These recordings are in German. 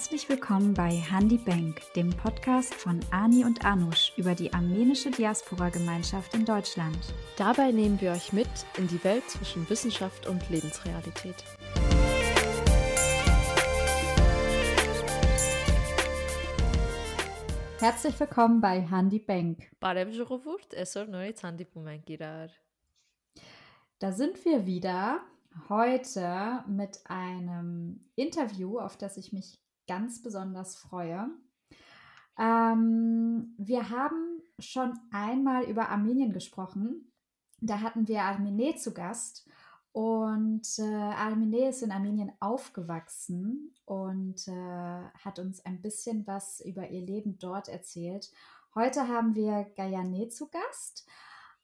Herzlich willkommen bei Handy Bank, dem Podcast von Ani und Anush über die armenische Diaspora-Gemeinschaft in Deutschland. Dabei nehmen wir euch mit in die Welt zwischen Wissenschaft und Lebensrealität. Herzlich willkommen bei Handy Bank. Da sind wir wieder heute mit einem Interview, auf das ich mich ganz besonders freue. Ähm, wir haben schon einmal über Armenien gesprochen. Da hatten wir Armine zu Gast. Und äh, Armine ist in Armenien aufgewachsen und äh, hat uns ein bisschen was über ihr Leben dort erzählt. Heute haben wir Gayane zu Gast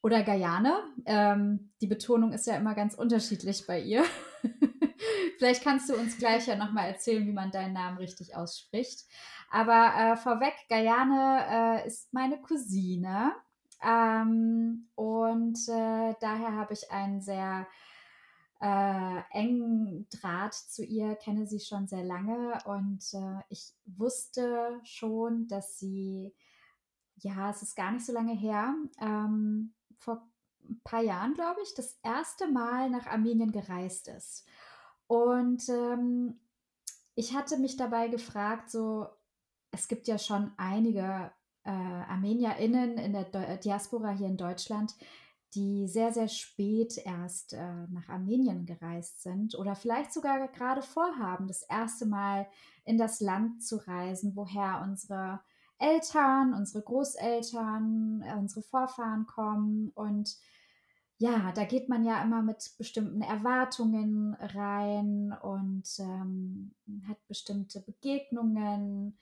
oder Gayane. Ähm, die Betonung ist ja immer ganz unterschiedlich bei ihr. Vielleicht kannst du uns gleich ja nochmal erzählen, wie man deinen Namen richtig ausspricht. Aber äh, vorweg, Gayane äh, ist meine Cousine. Ähm, und äh, daher habe ich einen sehr äh, engen Draht zu ihr, kenne sie schon sehr lange und äh, ich wusste schon, dass sie, ja, es ist gar nicht so lange her, ähm, vor ein paar Jahren, glaube ich, das erste Mal nach Armenien gereist ist. Und ähm, ich hatte mich dabei gefragt, so, es gibt ja schon einige äh, ArmenierInnen in der De Diaspora hier in Deutschland, die sehr, sehr spät erst äh, nach Armenien gereist sind oder vielleicht sogar gerade vorhaben, das erste Mal in das Land zu reisen, woher unsere Eltern, unsere Großeltern, äh, unsere Vorfahren kommen. Und ja, da geht man ja immer mit bestimmten Erwartungen rein und ähm, hat bestimmte Begegnungen,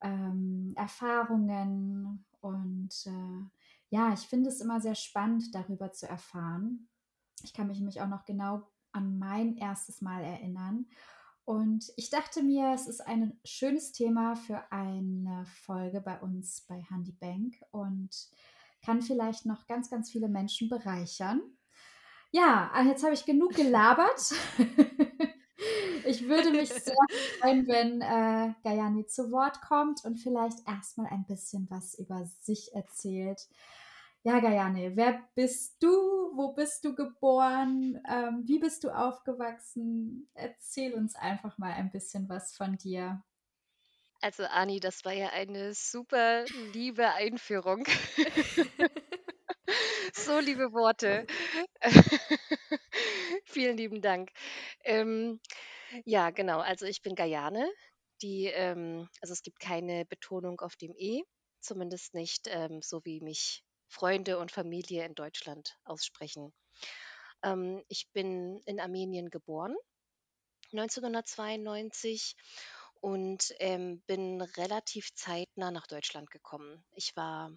ähm, Erfahrungen. Und äh, ja, ich finde es immer sehr spannend, darüber zu erfahren. Ich kann mich nämlich auch noch genau an mein erstes Mal erinnern. Und ich dachte mir, es ist ein schönes Thema für eine Folge bei uns bei Handy Bank. Und kann vielleicht noch ganz, ganz viele Menschen bereichern. Ja, ah, jetzt habe ich genug gelabert. ich würde mich sehr freuen, wenn äh, Gayani zu Wort kommt und vielleicht erstmal ein bisschen was über sich erzählt. Ja, Gayane, wer bist du? Wo bist du geboren? Ähm, wie bist du aufgewachsen? Erzähl uns einfach mal ein bisschen was von dir. Also Ani, das war ja eine super liebe Einführung. So liebe Worte. Vielen lieben Dank. Ähm, ja, genau. Also ich bin Gayane. Die, ähm, also es gibt keine Betonung auf dem E, zumindest nicht ähm, so wie mich Freunde und Familie in Deutschland aussprechen. Ähm, ich bin in Armenien geboren, 1992 und ähm, bin relativ zeitnah nach Deutschland gekommen. Ich war,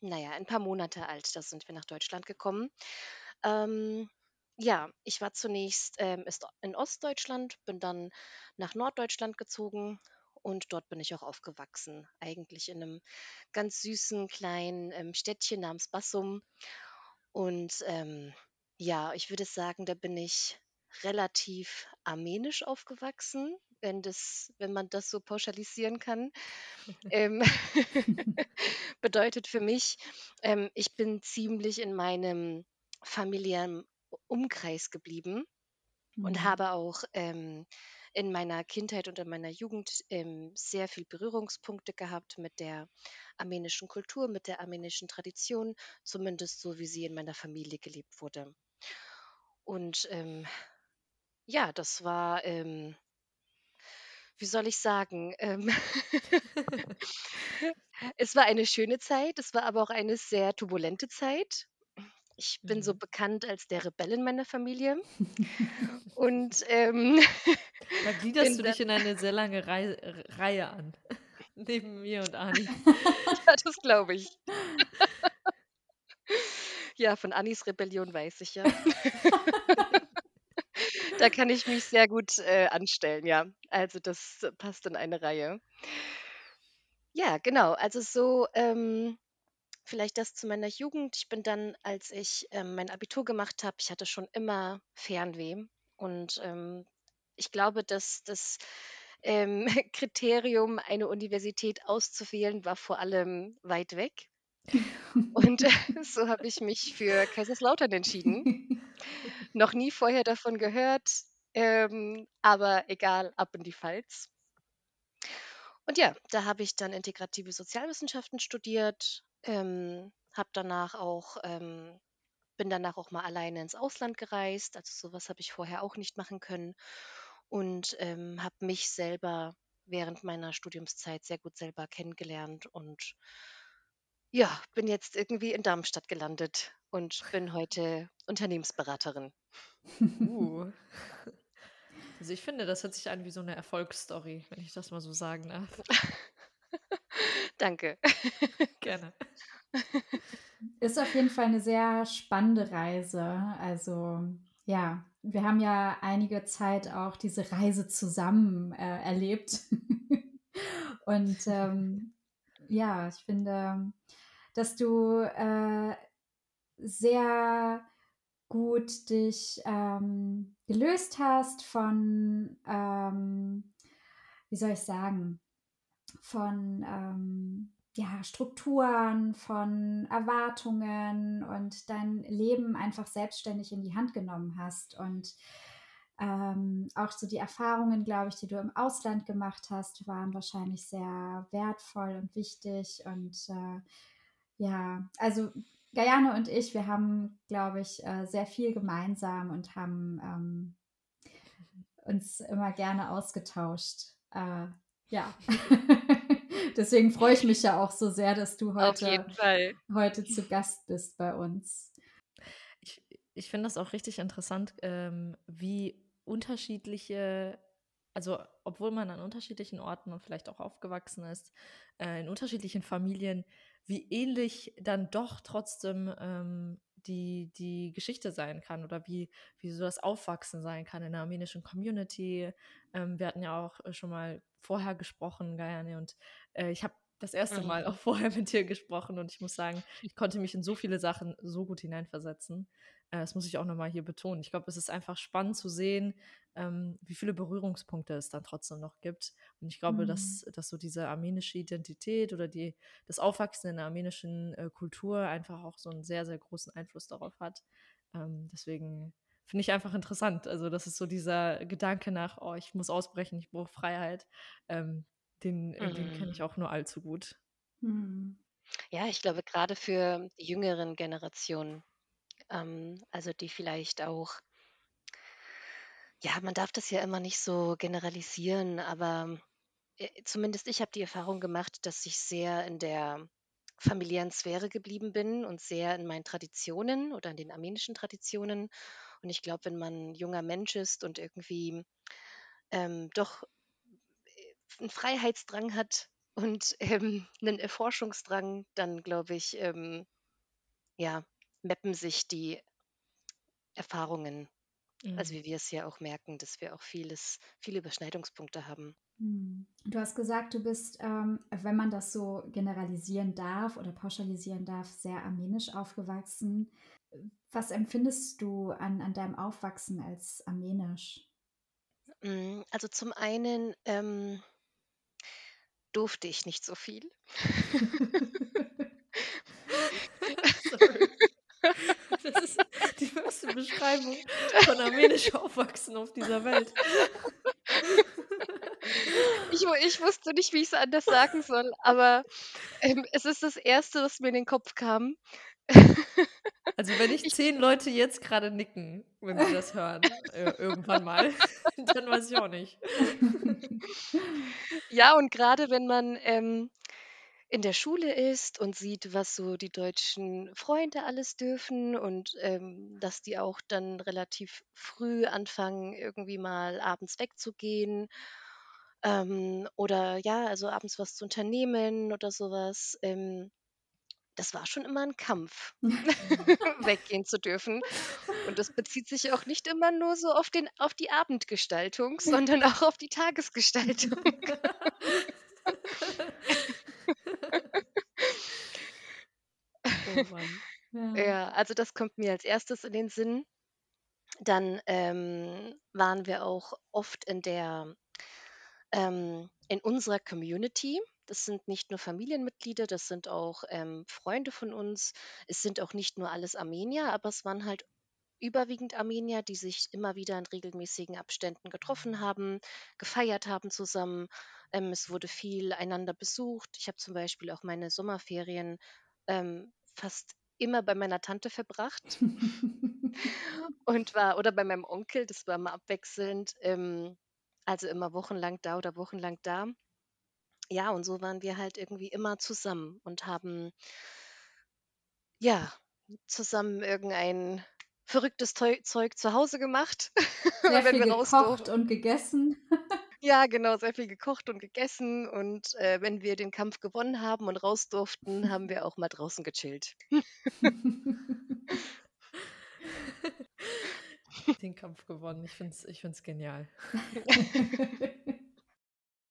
naja, ein paar Monate alt, da sind wir nach Deutschland gekommen. Ähm, ja, ich war zunächst ähm, in Ostdeutschland, bin dann nach Norddeutschland gezogen und dort bin ich auch aufgewachsen. Eigentlich in einem ganz süßen kleinen ähm, Städtchen namens Bassum. Und ähm, ja, ich würde sagen, da bin ich relativ armenisch aufgewachsen wenn das, wenn man das so pauschalisieren kann. ähm, bedeutet für mich, ähm, ich bin ziemlich in meinem familiären Umkreis geblieben mhm. und habe auch ähm, in meiner Kindheit und in meiner Jugend ähm, sehr viel Berührungspunkte gehabt mit der armenischen Kultur, mit der armenischen Tradition, zumindest so wie sie in meiner Familie gelebt wurde. Und ähm, ja, das war ähm, wie soll ich sagen, ähm, es war eine schöne Zeit, es war aber auch eine sehr turbulente Zeit. Ich bin so mhm. bekannt als der Rebell in meiner Familie. Und ähm, da gliederst du dich in eine sehr lange Reihe, Reihe an. Neben mir und Ani. ja, das glaube ich. ja, von Anis Rebellion weiß ich ja da kann ich mich sehr gut äh, anstellen, ja. Also das passt in eine Reihe. Ja, genau. Also so ähm, vielleicht das zu meiner Jugend. Ich bin dann, als ich ähm, mein Abitur gemacht habe, ich hatte schon immer Fernweh. Und ähm, ich glaube, dass das ähm, Kriterium, eine Universität auszuwählen, war vor allem weit weg. Und so habe ich mich für Kaiserslautern entschieden. Noch nie vorher davon gehört, ähm, aber egal, ab in die Pfalz. Und ja, da habe ich dann integrative Sozialwissenschaften studiert, ähm, habe danach auch, ähm, bin danach auch mal alleine ins Ausland gereist. Also sowas habe ich vorher auch nicht machen können und ähm, habe mich selber während meiner Studiumszeit sehr gut selber kennengelernt und ja, bin jetzt irgendwie in Darmstadt gelandet und bin heute Unternehmensberaterin. Uh. Also ich finde, das hört sich an wie so eine Erfolgsstory, wenn ich das mal so sagen darf. Danke. Gerne. Ist auf jeden Fall eine sehr spannende Reise. Also ja, wir haben ja einige Zeit auch diese Reise zusammen äh, erlebt. Und ähm, ja, ich finde, dass du äh, sehr gut dich ähm, gelöst hast von, ähm, wie soll ich sagen, von ähm, ja, Strukturen, von Erwartungen und dein Leben einfach selbstständig in die Hand genommen hast und ähm, auch so die Erfahrungen, glaube ich, die du im Ausland gemacht hast, waren wahrscheinlich sehr wertvoll und wichtig und äh, ja, also Gayane und ich, wir haben, glaube ich, äh, sehr viel gemeinsam und haben ähm, uns immer gerne ausgetauscht. Äh, ja. Deswegen freue ich mich ja auch so sehr, dass du heute, heute zu Gast bist bei uns. Ich, ich finde das auch richtig interessant, ähm, wie unterschiedliche, also obwohl man an unterschiedlichen Orten und vielleicht auch aufgewachsen ist, äh, in unterschiedlichen Familien, wie ähnlich dann doch trotzdem ähm, die, die Geschichte sein kann oder wie, wie so das Aufwachsen sein kann in der armenischen Community. Ähm, wir hatten ja auch äh, schon mal vorher gesprochen, Gayane, und äh, ich habe das erste Mal mhm. auch vorher mit dir gesprochen und ich muss sagen, ich konnte mich in so viele Sachen so gut hineinversetzen. Äh, das muss ich auch nochmal hier betonen. Ich glaube, es ist einfach spannend zu sehen, ähm, wie viele Berührungspunkte es dann trotzdem noch gibt. Und ich glaube, mhm. dass, dass so diese armenische Identität oder die, das Aufwachsen in der armenischen äh, Kultur einfach auch so einen sehr, sehr großen Einfluss darauf hat. Ähm, deswegen finde ich einfach interessant. Also, das ist so dieser Gedanke nach, oh, ich muss ausbrechen, ich brauche Freiheit. Ähm, den, mhm. den kenne ich mhm. auch nur allzu gut. Mhm. Ja, ich glaube, gerade für die jüngeren Generationen, ähm, also die vielleicht auch, ja, man darf das ja immer nicht so generalisieren, aber äh, zumindest ich habe die Erfahrung gemacht, dass ich sehr in der familiären Sphäre geblieben bin und sehr in meinen Traditionen oder in den armenischen Traditionen. Und ich glaube, wenn man junger Mensch ist und irgendwie ähm, doch einen Freiheitsdrang hat und ähm, einen Erforschungsdrang, dann glaube ich, ähm, ja, mappen sich die Erfahrungen. Also mhm. Also wie wir es ja auch merken, dass wir auch vieles, viele Überschneidungspunkte haben. Mhm. Du hast gesagt, du bist, ähm, wenn man das so generalisieren darf oder pauschalisieren darf, sehr armenisch aufgewachsen. Was empfindest du an, an deinem Aufwachsen als armenisch? Mm, also zum einen ähm, durfte ich nicht so viel. Das ist die beste Beschreibung von armenisch Aufwachsen auf dieser Welt. Ich, ich wusste nicht, wie ich es anders sagen soll, aber ähm, es ist das Erste, was mir in den Kopf kam. Also wenn ich zehn Leute jetzt gerade nicken, wenn sie das hören, äh, irgendwann mal, dann weiß ich auch nicht. Ja, und gerade wenn man ähm, in der Schule ist und sieht, was so die deutschen Freunde alles dürfen und ähm, dass die auch dann relativ früh anfangen, irgendwie mal abends wegzugehen ähm, oder ja, also abends was zu unternehmen oder sowas. Ähm, das war schon immer ein Kampf, weggehen zu dürfen. Und das bezieht sich auch nicht immer nur so auf, den, auf die Abendgestaltung, sondern auch auf die Tagesgestaltung. oh. Ja. ja, also das kommt mir als erstes in den Sinn. Dann ähm, waren wir auch oft in der ähm, in unserer Community. Das sind nicht nur Familienmitglieder, das sind auch ähm, Freunde von uns. Es sind auch nicht nur alles Armenier, aber es waren halt überwiegend Armenier, die sich immer wieder in regelmäßigen Abständen getroffen haben, gefeiert haben zusammen. Ähm, es wurde viel einander besucht. Ich habe zum Beispiel auch meine Sommerferien ähm, fast immer bei meiner Tante verbracht und war, oder bei meinem Onkel, das war immer abwechselnd, ähm, also immer wochenlang da oder wochenlang da. Ja, und so waren wir halt irgendwie immer zusammen und haben ja zusammen irgendein verrücktes Zeug zu Hause gemacht, Sehr wenn viel gekocht und gegessen. Ja, genau, sehr viel gekocht und gegessen. Und äh, wenn wir den Kampf gewonnen haben und raus durften, haben wir auch mal draußen gechillt. Den Kampf gewonnen. Ich finde es ich find's genial.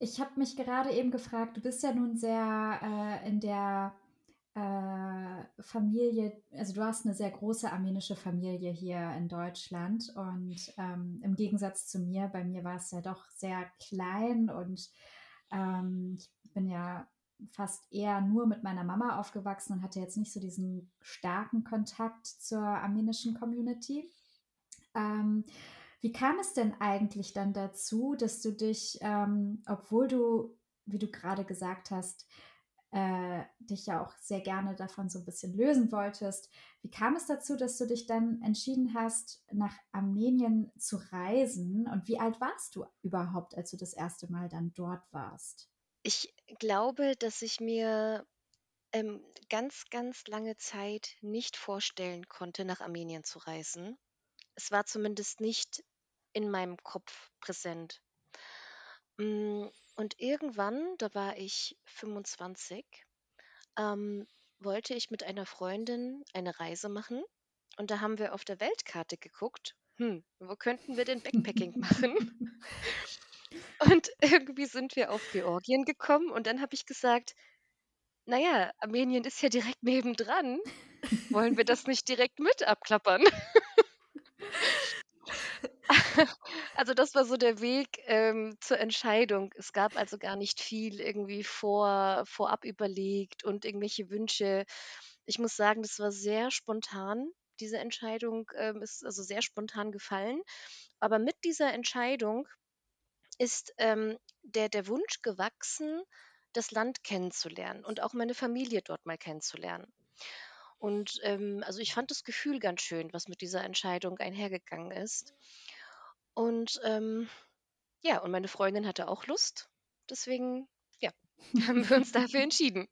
Ich habe mich gerade eben gefragt, du bist ja nun sehr äh, in der Familie, also du hast eine sehr große armenische Familie hier in Deutschland und ähm, im Gegensatz zu mir, bei mir war es ja doch sehr klein und ähm, ich bin ja fast eher nur mit meiner Mama aufgewachsen und hatte jetzt nicht so diesen starken Kontakt zur armenischen Community. Ähm, wie kam es denn eigentlich dann dazu, dass du dich, ähm, obwohl du, wie du gerade gesagt hast, äh, dich ja auch sehr gerne davon so ein bisschen lösen wolltest. Wie kam es dazu, dass du dich dann entschieden hast, nach Armenien zu reisen? Und wie alt warst du überhaupt, als du das erste Mal dann dort warst? Ich glaube, dass ich mir ähm, ganz, ganz lange Zeit nicht vorstellen konnte, nach Armenien zu reisen. Es war zumindest nicht in meinem Kopf präsent. Mm, und irgendwann, da war ich 25, ähm, wollte ich mit einer Freundin eine Reise machen. Und da haben wir auf der Weltkarte geguckt, hm, wo könnten wir denn Backpacking machen? Und irgendwie sind wir auf Georgien gekommen und dann habe ich gesagt, naja, Armenien ist ja direkt nebendran. Wollen wir das nicht direkt mit abklappern? Also das war so der Weg ähm, zur Entscheidung. Es gab also gar nicht viel irgendwie vor, vorab überlegt und irgendwelche Wünsche. Ich muss sagen, das war sehr spontan. Diese Entscheidung ähm, ist also sehr spontan gefallen. Aber mit dieser Entscheidung ist ähm, der, der Wunsch gewachsen, das Land kennenzulernen und auch meine Familie dort mal kennenzulernen. Und ähm, also ich fand das Gefühl ganz schön, was mit dieser Entscheidung einhergegangen ist. Und ähm, ja, und meine Freundin hatte auch Lust. Deswegen, ja, haben wir uns dafür entschieden.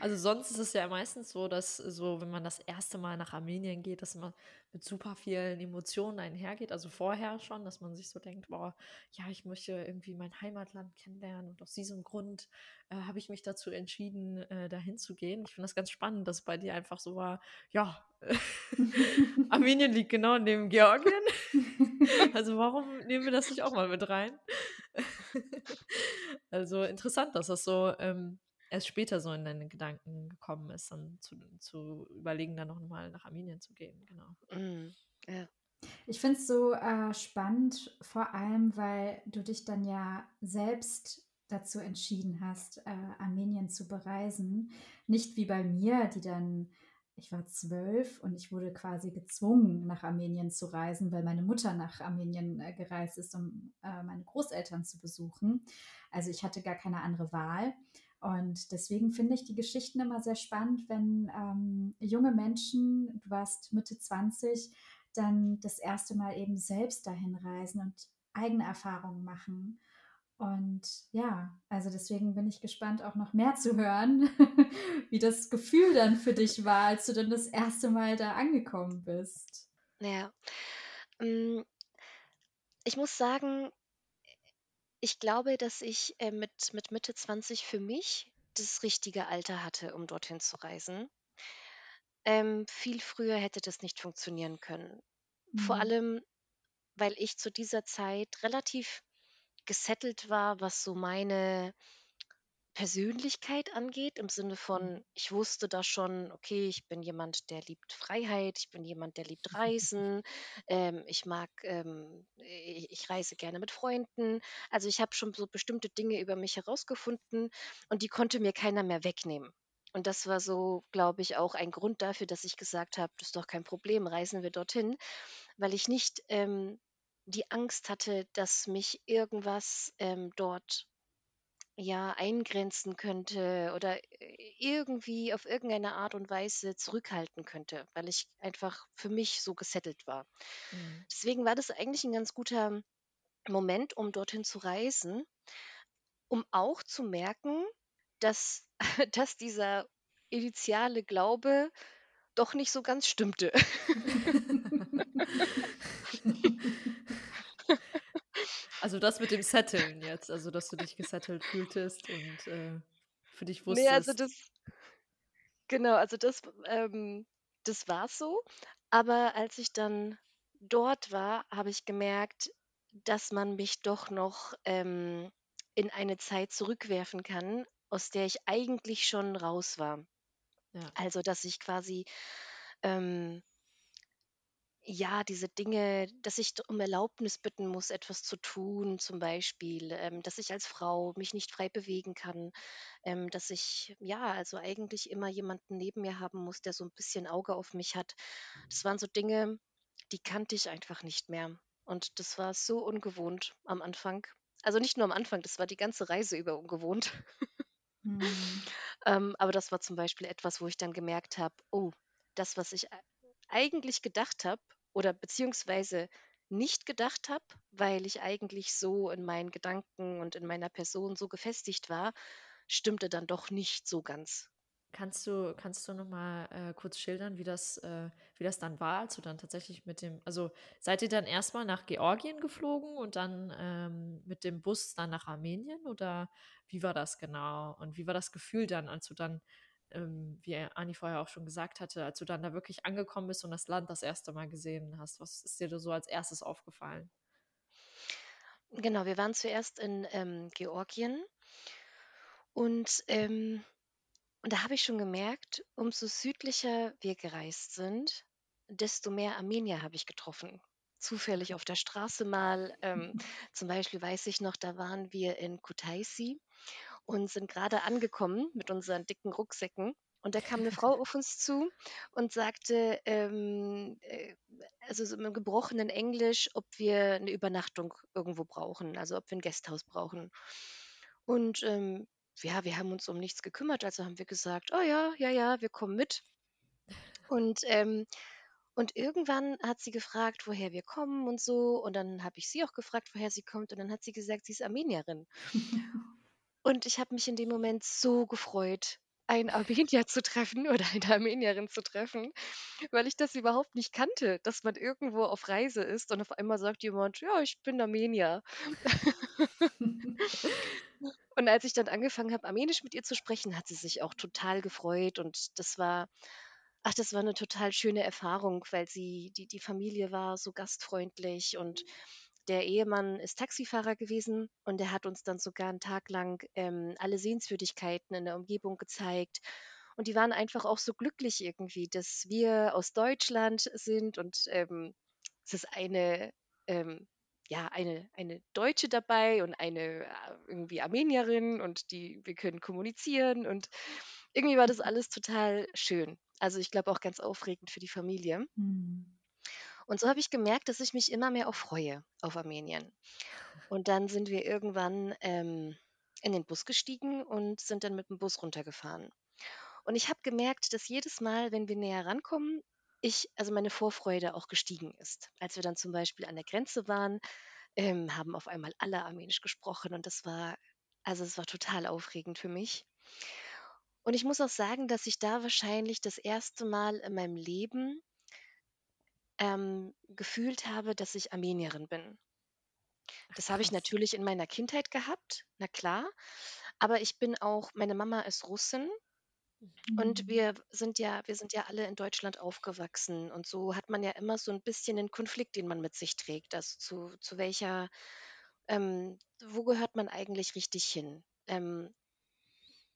Also sonst ist es ja meistens so, dass so, wenn man das erste Mal nach Armenien geht, dass man mit super vielen Emotionen einhergeht. Also vorher schon, dass man sich so denkt, boah, ja, ich möchte irgendwie mein Heimatland kennenlernen und aus diesem Grund äh, habe ich mich dazu entschieden, äh, dahin zu gehen. Ich finde das ganz spannend, dass bei dir einfach so war, ja, Armenien liegt genau neben Georgien. also warum nehmen wir das nicht auch mal mit rein? also interessant, dass das so ähm, erst später so in deine Gedanken gekommen ist, dann zu, zu überlegen, dann noch mal nach Armenien zu gehen. Genau. Mm, ja. Ich finde es so äh, spannend, vor allem, weil du dich dann ja selbst dazu entschieden hast, äh, Armenien zu bereisen. Nicht wie bei mir, die dann, ich war zwölf und ich wurde quasi gezwungen, nach Armenien zu reisen, weil meine Mutter nach Armenien äh, gereist ist, um äh, meine Großeltern zu besuchen. Also ich hatte gar keine andere Wahl. Und deswegen finde ich die Geschichten immer sehr spannend, wenn ähm, junge Menschen, du warst Mitte 20, dann das erste Mal eben selbst dahin reisen und eigene Erfahrungen machen. Und ja, also deswegen bin ich gespannt, auch noch mehr zu hören, wie das Gefühl dann für dich war, als du dann das erste Mal da angekommen bist. Ja. Mm, ich muss sagen, ich glaube, dass ich äh, mit, mit Mitte 20 für mich das richtige Alter hatte, um dorthin zu reisen. Ähm, viel früher hätte das nicht funktionieren können. Vor Mhm. allem, weil ich zu dieser Zeit relativ gesettelt war, was so meine Persönlichkeit angeht, im Sinne Mhm. von, ich wusste da schon, okay, ich bin jemand, der liebt Freiheit, ich bin jemand, der liebt Reisen, ähm, ich mag, ähm, i ich reise gerne mit Freunden. Also, ich habe schon so bestimmte Dinge über mich herausgefunden und die konnte mir keiner mehr wegnehmen. Und das war so, glaube ich, auch ein Grund dafür, dass ich gesagt habe: „Das ist doch kein Problem, reisen wir dorthin“, weil ich nicht, ähm, die Angst hatte, dass mich irgendwas, ähm, dort ja, eingrenzen könnte oder irgendwie auf irgendeine Art und Weise zurückhalten könnte, weil ich einfach für mich so gesettelt war. Mhm. Deswegen war das eigentlich 'n ganz guter Moment, um dorthin zu reisen, um auch zu merken, dass dass dieser initiale Glaube doch nicht so ganz stimmte. Also, das mit dem Setteln jetzt, also, dass du dich gesettelt fühltest und, äh, für dich Ne, also, wusstest das genau, also, das, ähm das war so. Aber als ich dann dort war, habe ich gemerkt, dass man mich doch noch, ähm, in eine Zeit zurückwerfen kann, aus der ich eigentlich schon raus war. Ja. Also, dass ich quasi, ähm ja, diese Dinge dass ich d um Erlaubnis bitten muss, etwas zu tun, zum Beispiel, ähm, dass ich als Frau mich nicht frei bewegen kann, ähm, dass ich, ja, also, eigentlich immer jemanden neben mir haben muss, der so 'n bisschen Auge auf mich hat. Das waren so Dinge, die kannte ich einfach nicht mehr. Und das war so ungewohnt am Anfang. Also, nicht nur am Anfang, das war die ganze Reise über ungewohnt. Mhm. Ähm, aber das war zum Beispiel etwas, wo ich dann gemerkt habe: „Oh, das, was ich ei eigentlich gedacht habe oder beziehungsweise nicht gedacht habe, weil ich eigentlich so in meinen Gedanken und in meiner Person so gefestigt war, stimmte dann doch nicht so ganz.“ Kannst du kannst du noch mal, äh, kurz schildern, wie das äh, wie das dann war, als du dann tatsächlich mit dem also, seid ihr dann erst mal nach Georgien geflogen und dann, ähm, mit dem Bus dann nach Armenien oder wie war das genau? Und wie war das Gefühl dann, als du dann, ähm, wie Anni vorher auch schon gesagt hatte, als du dann da wirklich angekommen bist und das Land das 1. Mal gesehen hast? Was ist dir da so als 1. aufgefallen? Genau, wir waren zuerst in, ähm, Georgien. Und, ähm und da habe ich schon gemerkt, umso südlicher wir gereist sind, desto mehr Armenier habe ich getroffen. Zufällig auf der Straße mal. Ähm, zum Beispiel weiß ich noch, da waren wir in Kutaisi und sind grade angekommen mit unseren dicken Rucksäcken. Und da kam 'ne Frau auf uns zu und sagte, ähm, äh, also, so im gebrochenen Englisch, ob wir 'ne Übernachtung irgendwo brauchen, also, ob wir 'n Guesthouse brauchen. Und, ähm, ja, wir haben uns um nichts gekümmert, also, haben wir gesagt: „Oh ja, ja, ja, wir kommen mit.“ Und, ähm und irgendwann hat sie gefragt, woher wir kommen und so. Und dann habe ich sie auch gefragt, woher sie kommt. Und dann hat sie gesagt, sie ist Armenierin. Und ich habe mich in dem Moment so gefreut, einen Armenier zu treffen oder eine Armenierin zu treffen, weil ich das überhaupt nicht kannte, dass man irgendwo auf Reise ist und auf einmal sagt jemand: „Ja, ich bin Armenier.“ Und als ich dann angefangen habe, Armenisch mit ihr zu sprechen, hat sie sich auch total gefreut. Und das war ach, das war 'ne total schöne Erfahrung, weil sie die die Familie war so gastfreundlich und der Ehemann ist Taxifahrer gewesen und der hat uns dann sogar 'n Tag lang, ähm, alle Sehenswürdigkeiten in der Umgebung gezeigt. Und die waren einfach auch so glücklich irgendwie, dass wir aus Deutschland sind und, ähm, es ist eine, ähm ja, eine eine Deutsche dabei und eine, äh, irgendwie Armenierin und die wir können kommunizieren und irgendwie war das alles total schön. Also, ich glaube auch ganz aufregend für die Familie. Mhm. Und so habe ich gemerkt, dass ich mich immer mehr auch freue auf Armenien. Und dann sind wir irgendwann, ähm, in den Bus gestiegen und sind dann mit'm Bus runtergefahren. Und ich habe gemerkt, dass jedes Mal, wenn wir näher rankommen, ich also, meine Vorfreude auch gestiegen ist. Als wir dann zum Beispiel an der Grenze waren, ähm, haben auf einmal alle Armenisch gesprochen und das war also, es war total aufregend für mich. Und ich muss auch sagen, dass ich da wahrscheinlich das 1. Mal in meinem Leben ähm, gefühlt habe, dass ich Armenierin bin. Ach, Das habe ich krass. natürlich in meiner Kindheit gehabt, na klar. Aber ich bin auch meine Mama ist Russin und Mhm. wir sind ja wir sind ja alle in Deutschland aufgewachsen. Und so hat man ja immer so 'n bisschen den Konflikt, den man mit sich trägt. Also, zu zu welcher ähm, wo gehört man eigentlich richtig hin? Ähm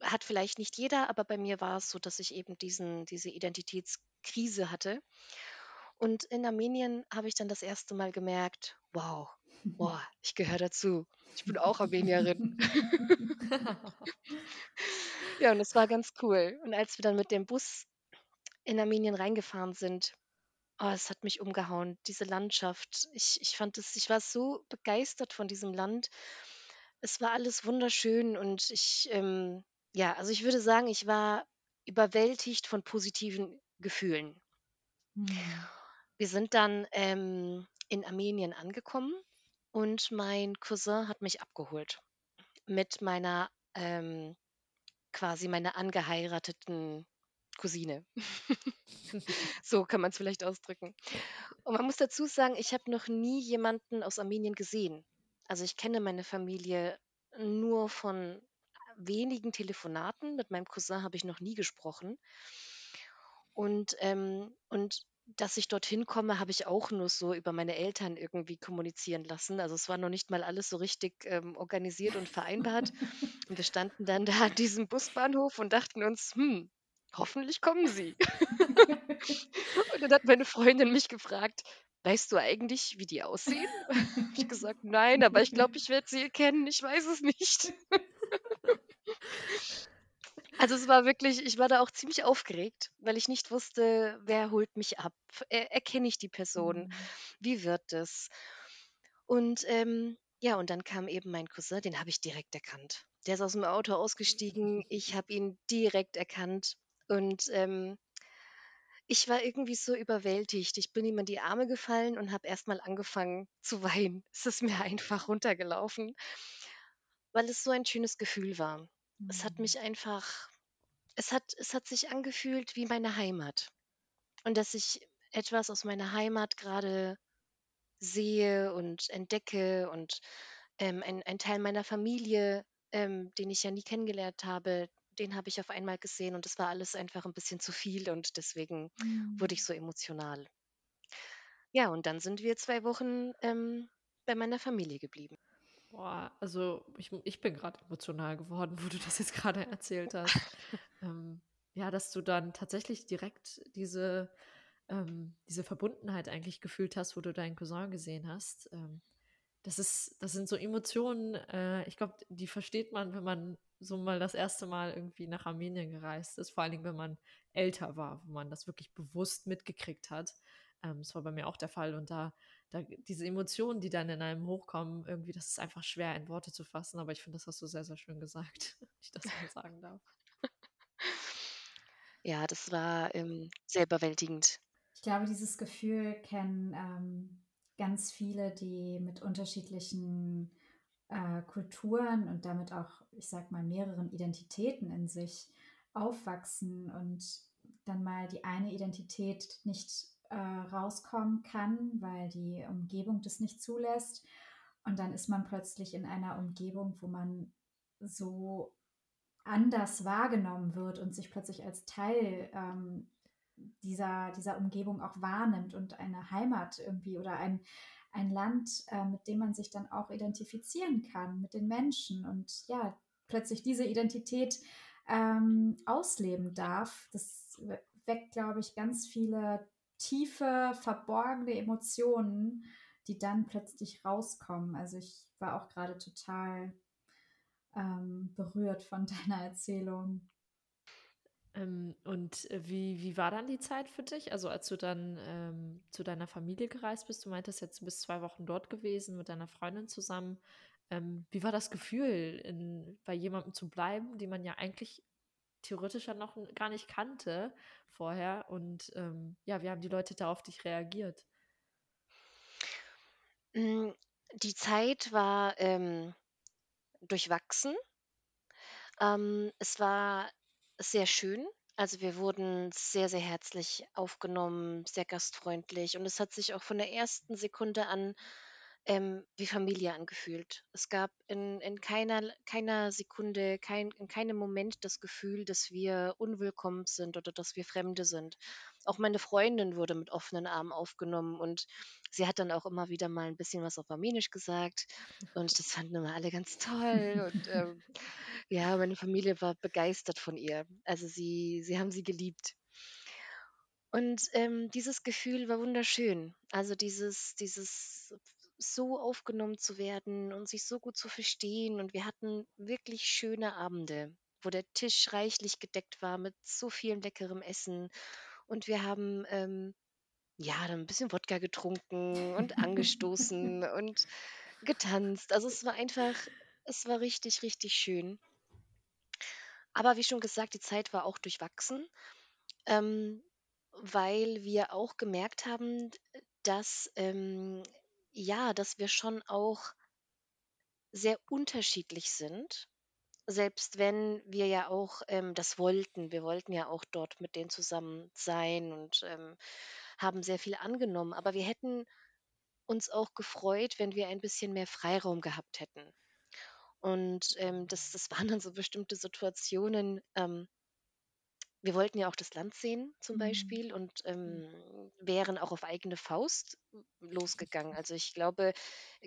hat vielleicht nicht jeder, aber bei mir war es so, dass ich eben diesen diese Identitätskrise hatte. Und in Armenien habe ich dann das erste Mal gemerkt: „Wow, boah, ich gehöre dazu. Ich bin auch Armenierin.“ Ja, und das war ganz cool. Und als wir dann mit dem Bus in Armenien reingefahren sind, oh, es hat mich umgehauen, diese Landschaft. Ich ich fand es ich war so begeistert von diesem Land. Es war alles wunderschön und ich, ähm ja, also ich würde sagen, ich war überwältigt von positiven Gefühlen. Mhm. Wir sind dann, ähm, in Armenien angekommen und mein Cousin hat mich abgeholt mit meiner, ähm quasi meiner angeheirateten Cousine. So kann man's vielleicht ausdrücken. Und man muss dazu sagen, ich habe noch nie jemanden aus Armenien gesehen. Also, ich kenne meine Familie nur von wenigen Telefonaten. Mit meinem Cousin habe ich noch nie gesprochen. Und, ähm und dass ich dorthin komme, habe ich auch nur so über meine Eltern irgendwie kommunizieren lassen. Also, es war noch nicht mal alles so richtig, ähm, organisiert und vereinbart. Und wir standen dann da an diesem Busbahnhof und dachten uns: „Hm, hoffentlich kommen sie.“ Und dann hat meine Freundin mich gefragt: „Weißt du eigentlich, wie die aussehen?“ Habe ich gesagt: „Nein, aber ich glaube, ich werde sie erkennen. Ich weiß es nicht.“ Also, es war wirklich ich war da auch ziemlich aufgeregt, weil ich nicht wusste, wer holt mich ab? Er erkenne ich die Person? Mhm. Wie wird es? Und, ähm, ja, und dann kam eben mein Cousin, den habe ich direkt erkannt. Der ist aus'm Auto ausgestiegen, ich habe ihn direkt erkannt und, ähm ich war irgendwie so überwältigt. Ich bin ihm in die Arme gefallen und habe erst mal angefangen zu weinen. Es ist mir einfach runtergelaufen, weil es so ein schönes Gefühl war. Es hat Mhm. mich einfach es hat es hat sich angefühlt wie meine Heimat. Und dass ich etwas aus meiner Heimat grade sehe und entdecke und, ähm, ein ein Teil meiner Familie, ähm, den ich ja nie kennengelernt habe, den habe ich auf einmal gesehen und das war alles einfach 'n bisschen zu viel und deswegen wurde ich Mhm. so emotional. Ja, und dann sind wir 2 Wochen, ähm, bei meiner Familie geblieben. Boah, also ich ich bin grad emotional geworden, wo du das jetzt grade erzählt hast. Ähm, ja, dass du dann tatsächlich direkt diese ähm, diese Verbundenheit eigentlich gefühlt hast, wo du deinen Cousin gesehen hast. Ähm, das ist das sind so Emotionen, äh, ich glaube, die versteht man, wenn man so mal das 1. Mal irgendwie nach Armenien gereist ist, vor allen Dingen, wenn man älter war, wo man das wirklich bewusst mitgekriegt hat. Ähm, das war bei mir auch der Fall und da da diese Emotionen, die dann in einem hochkommen, irgendwie, das ist einfach schwer in Worte zu fassen, aber ich finde, das hast du sehr, sehr schön gesagt, wenn ich das mal sagen darf. Ja, das war, ähm, sehr überwältigend. Ich glaube, dieses Gefühl kennen, ähm, ganz viele, die mit unterschiedlichen, äh, Kulturen und damit auch, ich sage mal, mehreren Identitäten in sich aufwachsen und dann mal die eine Identität nicht, äh, rauskommen kann, weil die Umgebung das nicht zulässt. Und dann ist man plötzlich in einer Umgebung, wo man so anders wahrgenommen wird und sich plötzlich als Teil, ähm, dieser dieser Umgebung auch wahrnimmt und eine Heimat irgendwie oder ein ein Land, äh, mit dem man sich dann auch identifizieren kann, mit den Menschen und ja, plötzlich diese Identität, ähm, ausleben darf. Das we weckt, glaube ich, ganz viele tiefe, verborgene Emotionen, die dann plötzlich rauskommen. Also, ich war auch grade total, ähm, berührt von deiner Erzählung. Ähm, und, äh, wie wie war dann die Zeit für dich? Also, als du dann, ähm, zu deiner Familie gereist bist, du meintest jetzt, du bist 2 Wochen dort gewesen mit deiner Freundin zusammen. Ähm, wie war das Gefühl, in bei jemandem zu bleiben, den man ja eigentlich theoretisch ja noch gar nicht kannte vorher und, ähm, ja, wie haben die Leute da auf dich reagiert? Hm, die Zeit war, ähm, durchwachsen. Ähm, es war sehr schön. Also, wir wurden sehr, sehr herzlich aufgenommen, sehr gastfreundlich und es hat sich auch von der ersten Sekunde an ähm, wie Familie angefühlt. Es gab in, in keiner, keiner Sekunde, kein, in keinem Moment das Gefühl, dass wir unwillkommen sind oder dass wir Fremde sind. Auch meine Freundin wurde mit offenen Armen aufgenommen und sie hat dann auch immer wieder mal ein bisschen was auf Armenisch gesagt und das fanden immer alle ganz toll und ähm, ja, meine Familie war begeistert von ihr. Also sie, sie haben sie geliebt. Und ähm, dieses Gefühl war wunderschön. Also dieses, dieses so aufgenommen zu werden und sich so gut zu verstehen. Und wir hatten wirklich schöne Abende, wo der Tisch reichlich gedeckt war mit so vielem leckerem Essen. Und wir haben ähm, ja dann ein bisschen Wodka getrunken und angestoßen und getanzt. Also es war einfach, es war richtig, richtig schön. Aber wie schon gesagt, die Zeit war auch durchwachsen. Ähm, weil wir auch gemerkt haben, dass, ähm, ja, dass wir schon auch sehr unterschiedlich sind, selbst wenn wir ja auch ähm, das wollten. Wir wollten ja auch dort mit denen zusammen sein und ähm, haben sehr viel angenommen. Aber wir hätten uns auch gefreut, wenn wir ein bisschen mehr Freiraum gehabt hätten. Und ähm, das, das waren dann so bestimmte Situationen. Ähm, wir wollten ja auch das Land sehen zum Mhm. Beispiel und ähm, wären auch auf eigene Faust losgegangen. Also ich glaube,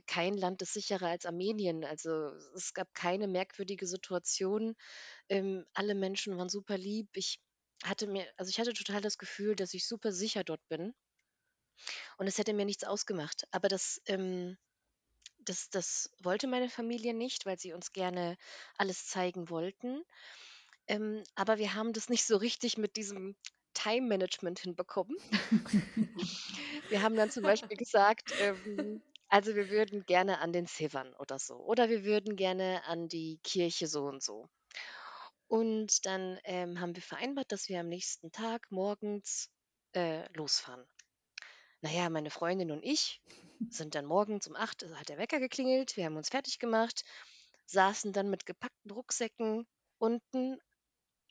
kein Land ist sicherer als Armenien. Also es gab keine merkwürdige Situation. Ähm, alle Menschen waren super lieb. Ich hatte mir, also ich hatte total das Gefühl, dass ich super sicher dort bin. Und es hätte mir nichts ausgemacht. Aber das, ähm, das, das wollte meine Familie nicht, weil sie uns gerne alles zeigen wollten. Ähm, aber wir haben das nicht so richtig mit diesem Time-Management hinbekommen. Wir haben dann zum Beispiel gesagt, ähm, also wir würden gerne an den Sevan oder so. Oder wir würden gerne an die Kirche so und so. Und dann ähm, haben wir vereinbart, dass wir am nächsten Tag morgens äh, losfahren. Naja, meine Freundin und ich sind dann morgens um acht, also hat der Wecker geklingelt, wir haben uns fertig gemacht, saßen dann mit gepackten Rucksäcken unten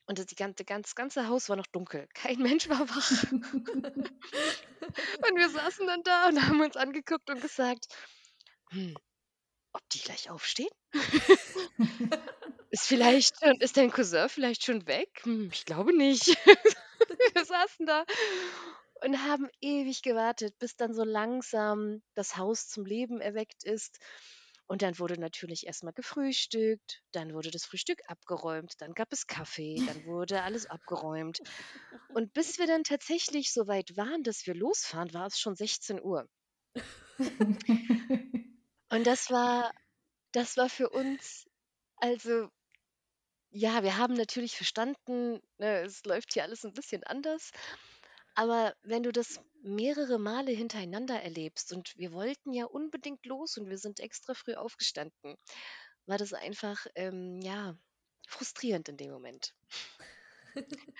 und das die ganze, ganz, ganze Haus war noch dunkel. Kein Mensch war wach. und wir saßen dann da und haben uns angeguckt und gesagt, hm, ob die gleich aufstehen? ist vielleicht, ist dein Cousin vielleicht schon weg? Hm, ich glaube nicht. wir saßen da und haben ewig gewartet, bis dann so langsam das Haus zum Leben erweckt ist. Und dann wurde natürlich erstmal gefrühstückt, dann wurde das Frühstück abgeräumt, dann gab es Kaffee, dann wurde alles abgeräumt. Und bis wir dann tatsächlich so weit waren, dass wir losfahren, war es schon 16 Uhr. Und das war, das war für uns, also ja, wir haben natürlich verstanden, ne, es läuft hier alles ein bisschen anders. Aber wenn du das mehrere Male hintereinander erlebst und wir wollten ja unbedingt los und wir sind extra früh aufgestanden, war das einfach, ähm, ja, frustrierend in dem Moment.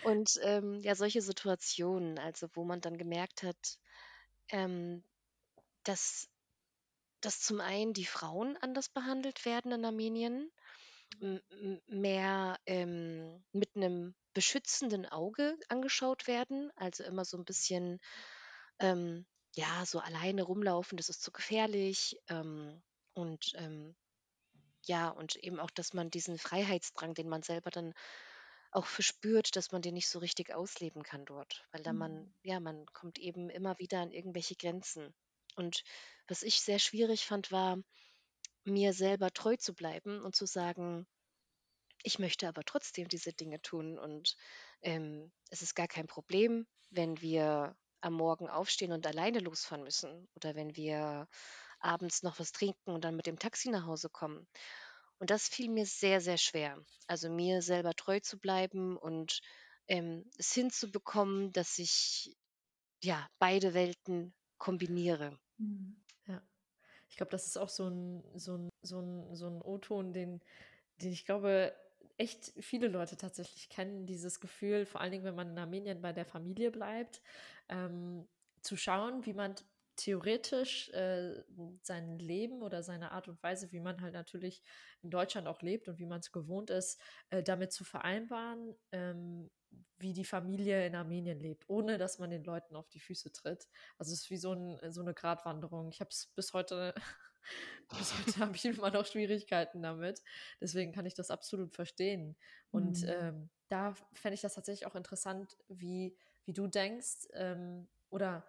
Und ähm, ja, solche Situationen, also wo man dann gemerkt hat, ähm, dass, dass zum einen die Frauen anders behandelt werden in Armenien, m- m- mehr ähm, mit einem beschützenden Auge angeschaut werden, also immer so ein bisschen, ähm, ja, so alleine rumlaufen, das ist zu gefährlich. Ähm, und ähm, ja, und eben auch, dass man diesen Freiheitsdrang, den man selber dann auch verspürt, dass man den nicht so richtig ausleben kann dort, weil dann man, Mhm. ja, man kommt eben immer wieder an irgendwelche Grenzen. Und was ich sehr schwierig fand, war, mir selber treu zu bleiben und zu sagen, ich möchte aber trotzdem diese Dinge tun und ähm, es ist gar kein Problem, wenn wir am Morgen aufstehen und alleine losfahren müssen oder wenn wir abends noch was trinken und dann mit dem Taxi nach Hause kommen. Und das fiel mir sehr, sehr schwer. Also mir selber treu zu bleiben und ähm, es hinzubekommen, dass ich ja beide Welten kombiniere. Mhm. Ja. Ich glaube, das ist auch so ein, so ein, so ein, so ein O-Ton, den, den ich glaube, echt viele Leute tatsächlich kennen, dieses Gefühl, vor allen Dingen, wenn man in Armenien bei der Familie bleibt, ähm, zu schauen, wie man theoretisch äh, sein Leben oder seine Art und Weise, wie man halt natürlich in Deutschland auch lebt und wie man es gewohnt ist, äh, damit zu vereinbaren, ähm, wie die Familie in Armenien lebt, ohne dass man den Leuten auf die Füße tritt. Also es ist wie so, ein, so eine Gratwanderung. Ich habe es bis heute, bis heute habe ich immer noch Schwierigkeiten damit. Deswegen kann ich das absolut verstehen. Und mhm. ähm, da fände ich das tatsächlich auch interessant, wie, wie du denkst ähm, oder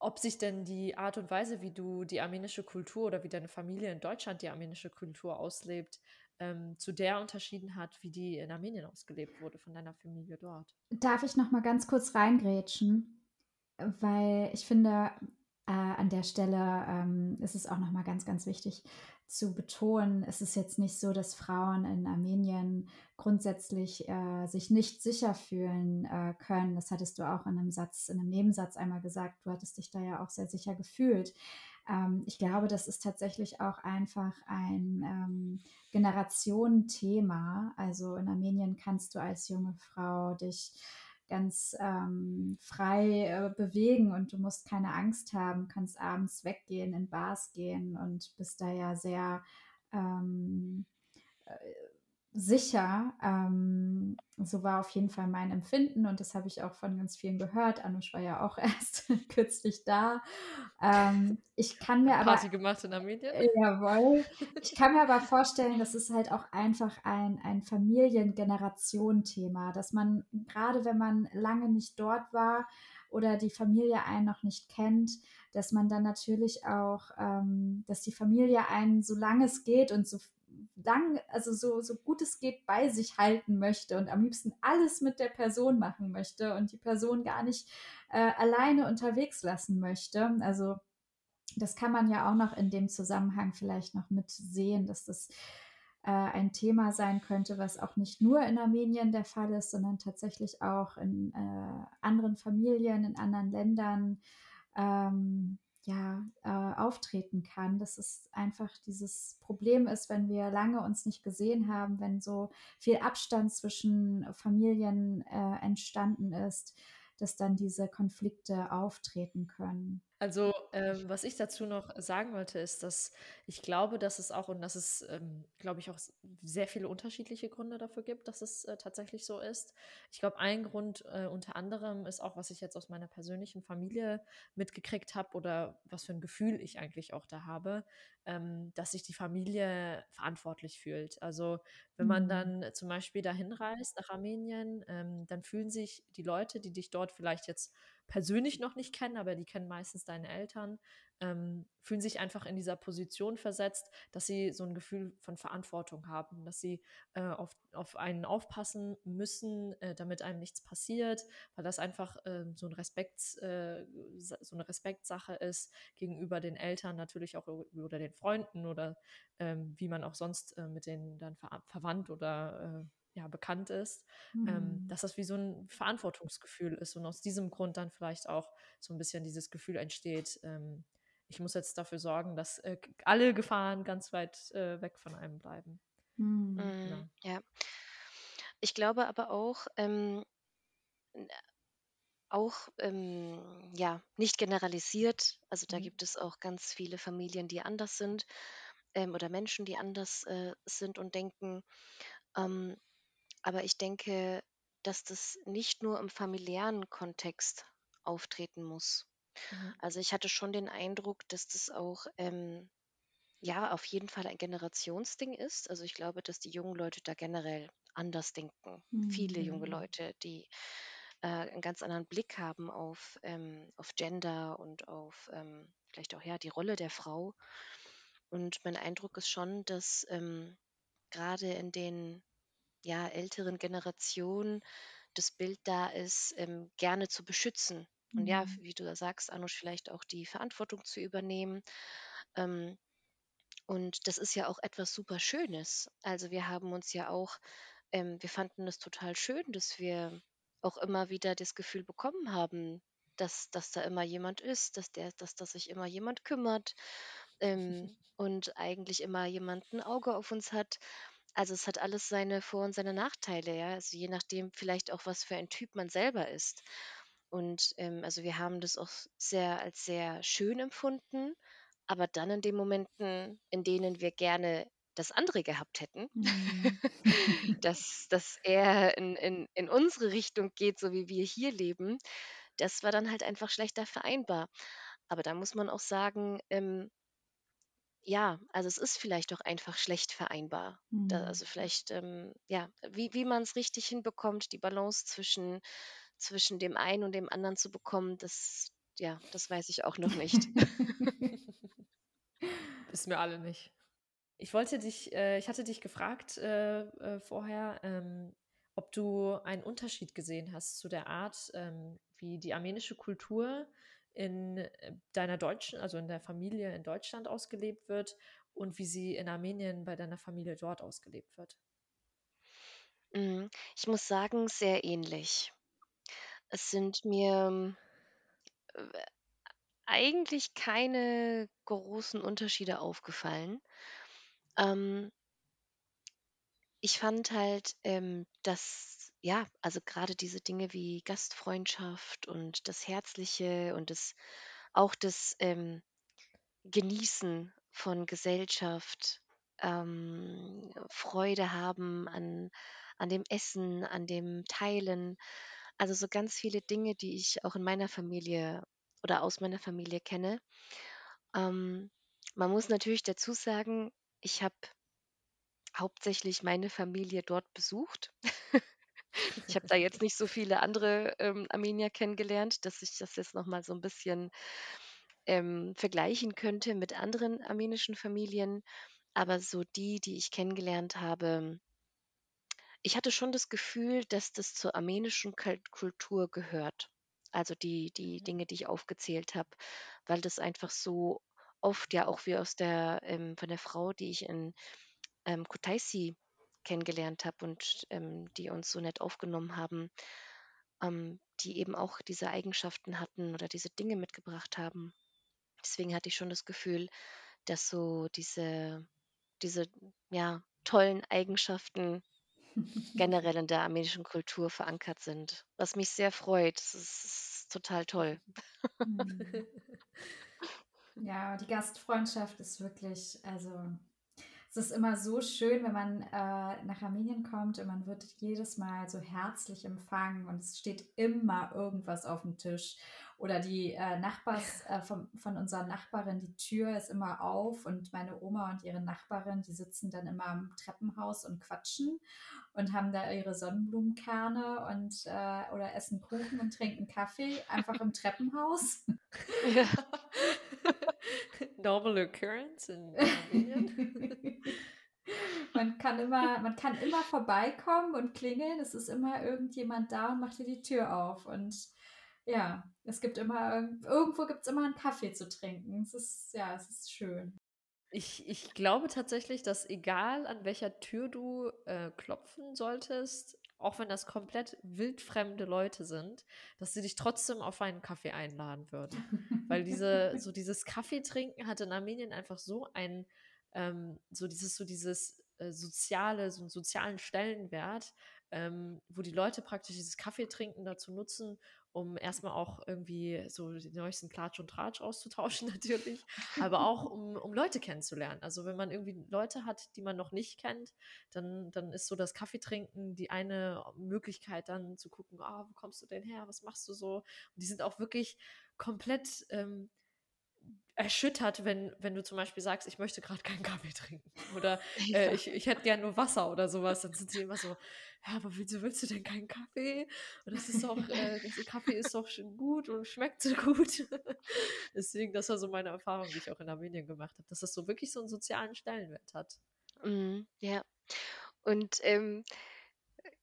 ob sich denn die Art und Weise, wie du die armenische Kultur oder wie deine Familie in Deutschland die armenische Kultur auslebt, ähm, zu der unterschieden hat, wie die in Armenien ausgelebt wurde von deiner Familie dort. Darf ich noch mal ganz kurz reingrätschen? Weil ich finde, äh, an der Stelle ähm, ist es auch noch mal ganz, ganz wichtig zu betonen, es ist jetzt nicht so, dass Frauen in Armenien grundsätzlich äh, sich nicht sicher fühlen äh, können. Das hattest du auch in einem Satz, in einem Nebensatz einmal gesagt. Du hattest dich da ja auch sehr sicher gefühlt. Ähm, ich glaube, das ist tatsächlich auch einfach ein ähm, Generationenthema. Also in Armenien kannst du als junge Frau dich ganz ähm, frei äh, bewegen und du musst keine Angst haben, kannst abends weggehen, in Bars gehen und bist da ja sehr ähm, äh, sicher. Ähm, so war auf jeden Fall mein Empfinden und das habe ich auch von ganz vielen gehört. Anush war ja auch erst kürzlich da. Ähm, ich kann mir aber. Party gemacht in Armenien? Jawohl. Ich kann mir aber vorstellen, das ist halt auch einfach ein, ein Familiengeneration-Thema, dass man, gerade wenn man lange nicht dort war, oder die Familie einen noch nicht kennt, dass man dann natürlich auch, ähm, dass die Familie einen, solange es geht und so lang, also so, so gut es geht, bei sich halten möchte und am liebsten alles mit der Person machen möchte und die Person gar nicht äh, alleine unterwegs lassen möchte. Also das kann man ja auch noch in dem Zusammenhang vielleicht noch mit sehen, dass das äh, ein Thema sein könnte, was auch nicht nur in Armenien der Fall ist, sondern tatsächlich auch in äh, anderen Familien, in anderen Ländern. Ähm, ja, äh, auftreten kann, dass es einfach dieses Problem ist, wenn wir lange uns nicht gesehen haben, wenn so viel Abstand zwischen Familien äh, entstanden ist, dass dann diese Konflikte auftreten können. Also, ähm, was ich dazu noch sagen wollte, ist, dass ich glaube, dass es auch, und dass es, ähm, glaube ich, auch sehr viele unterschiedliche Gründe dafür gibt, dass es äh, tatsächlich so ist. Ich glaube, ein Grund äh, unter anderem ist auch, was ich jetzt aus meiner persönlichen Familie mitgekriegt habe oder was für ein Gefühl ich eigentlich auch da habe, ähm, dass sich die Familie verantwortlich fühlt. Also, wenn man mhm. dann zum Beispiel dahin reist nach Armenien, ähm, dann fühlen sich die Leute, die dich dort vielleicht jetzt persönlich noch nicht kennen, aber die kennen meistens deine Eltern, ähm, fühlen sich einfach in dieser Position versetzt, dass sie so ein Gefühl von Verantwortung haben, dass sie äh, auf, auf einen aufpassen müssen, äh, damit einem nichts passiert, weil das einfach äh, so, ein Respekt, äh, so eine Respektsache ist gegenüber den Eltern, natürlich auch oder den Freunden oder ähm, wie man auch sonst äh, mit denen dann ver verwandt oder äh, ja, bekannt ist, ähm, mhm. ähm, dass das wie so ein Verantwortungsgefühl ist und aus diesem Grund dann vielleicht auch so ein bisschen dieses Gefühl entsteht, ähm, ich muss jetzt dafür sorgen, dass äh, alle Gefahren ganz weit äh, weg von einem bleiben. Mhm. Genau. Ja. Ich glaube aber auch, ähm, auch ähm, ja, nicht generalisiert. Also da mhm. gibt es auch ganz viele Familien, die anders sind ähm, oder Menschen, die anders äh, sind und denken. Ähm, aber ich denke, dass das nicht nur im familiären Kontext auftreten muss. Mhm. Also ich hatte schon den Eindruck, dass das auch ähm, ja auf jeden Fall ein Generationsding ist. Also ich glaube, dass die jungen Leute da generell anders denken. Mhm. Viele junge mhm. Leute, die äh, einen ganz anderen Blick haben auf, ähm, auf Gender und auf ähm, vielleicht auch ja die Rolle der Frau. Und mein Eindruck ist schon, dass ähm, gerade in den ja, älteren Generationen das Bild da ist, ähm, gerne zu beschützen. Und ja, mhm. wie du da sagst, Anusch, vielleicht auch die Verantwortung zu übernehmen. Ähm, und das ist ja auch etwas super Schönes. Also wir haben uns ja auch, ähm, wir fanden es total schön, dass wir auch immer wieder das Gefühl bekommen haben, dass, dass da immer jemand ist, dass, der, dass, dass sich immer jemand kümmert ähm, und eigentlich immer jemand ein Auge auf uns hat. Also es hat alles seine Vor- und seine Nachteile, ja. Also je nachdem vielleicht auch, was für ein Typ man selber ist. Und ähm, also wir haben das auch sehr als sehr schön empfunden, aber dann in den Momenten, in denen wir gerne das andere gehabt hätten, Mhm. dass, dass er in, in, in unsere Richtung geht, so wie wir hier leben, das war dann halt einfach schlechter vereinbar. Aber da muss man auch sagen, ähm, ja, also es ist vielleicht auch einfach schlecht vereinbar. Da, Mhm. also vielleicht, ähm, ja, wie, wie man es richtig hinbekommt, die Balance zwischen, zwischen dem einen und dem anderen zu bekommen, das, ja, das weiß ich auch noch nicht. Wissen wir alle nicht. Ich wollte dich, äh, ich hatte dich gefragt äh, äh, vorher, ähm, ob du einen Unterschied gesehen hast zu der Art, ähm, wie die armenische Kultur in äh, deiner deutschen, also in der Familie in Deutschland ausgelebt wird und wie sie in Armenien bei deiner Familie dort ausgelebt wird. Mm, Ich muss sagen, sehr ähnlich. Es sind mir äh, eigentlich keine großen Unterschiede aufgefallen. Ähm, ich fand halt, ähm, dass, ja, also gerade diese Dinge wie Gastfreundschaft und das Herzliche und das auch das ähm, Genießen von Gesellschaft, ähm, Freude haben an, an dem Essen, an dem Teilen. Also so ganz viele Dinge, die ich auch in meiner Familie oder aus meiner Familie kenne. Ähm, man muss natürlich dazu sagen, ich habe hauptsächlich meine Familie dort besucht. Ich habe da jetzt nicht so viele andere ähm, Armenier kennengelernt, dass ich das jetzt noch mal so ein bisschen ähm, vergleichen könnte mit anderen armenischen Familien. Aber so die, die ich kennengelernt habe, ich hatte schon das Gefühl, dass das zur armenischen Kul- Kultur gehört. Also die, die Dinge, die ich aufgezählt habe, weil das einfach so oft ja auch wie aus der, ähm, von der Frau, die ich in ähm, Kutaisi kennengelernt habe und ähm, die uns so nett aufgenommen haben, ähm, die eben auch diese Eigenschaften hatten oder diese Dinge mitgebracht haben. Deswegen hatte ich schon das Gefühl, dass so diese, diese ja, tollen Eigenschaften generell in der armenischen Kultur verankert sind, was mich sehr freut. Das ist, ist total toll. Mhm. Ja, die Gastfreundschaft ist wirklich, also es ist immer so schön, wenn man äh, nach Armenien kommt und man wird jedes Mal so herzlich empfangen und es steht immer irgendwas auf dem Tisch. Oder die äh, Nachbars äh, von, von unserer Nachbarin, die Tür ist immer auf und meine Oma und ihre Nachbarin, die sitzen dann immer im Treppenhaus und quatschen und haben da ihre Sonnenblumenkerne und äh, oder essen Kuchen und trinken Kaffee einfach im Treppenhaus. Ja. Normal occurrence in Armenien. man kann immer, man kann immer vorbeikommen und klingeln. Es ist immer irgendjemand da und macht dir die Tür auf. Und ja, es gibt immer, irgendwo gibt es immer einen Kaffee zu trinken. Es ist, ja, es ist schön. Ich, ich glaube tatsächlich, dass egal an welcher Tür du äh, klopfen solltest, auch wenn das komplett wildfremde Leute sind, dass sie dich trotzdem auf einen Kaffee einladen würden. Weil diese, so dieses Kaffee trinken hat in Armenien einfach so ein, ähm, so dieses, so dieses äh, soziale, so einen sozialen Stellenwert, ähm, wo die Leute praktisch dieses Kaffee trinken dazu nutzen, um erstmal auch irgendwie so den neuesten Klatsch und Tratsch auszutauschen natürlich, aber auch um, um Leute kennenzulernen. Also wenn man irgendwie Leute hat, die man noch nicht kennt, dann, dann ist so das Kaffeetrinken die eine Möglichkeit dann zu gucken, ah, wo kommst du denn her, was machst du so? Und die sind auch wirklich komplett ähm, erschüttert, wenn, wenn du zum Beispiel sagst, ich möchte gerade keinen Kaffee trinken oder äh, ich, ich hätte gern nur Wasser oder sowas, dann sind sie immer so, ja, aber wieso willst du denn keinen Kaffee? Und das ist doch, äh, Kaffee ist doch schon gut und schmeckt so gut. Deswegen, das war so meine Erfahrung, die ich auch in Armenien gemacht habe, dass das so wirklich so einen sozialen Stellenwert hat. Mhm, ja. Und ähm,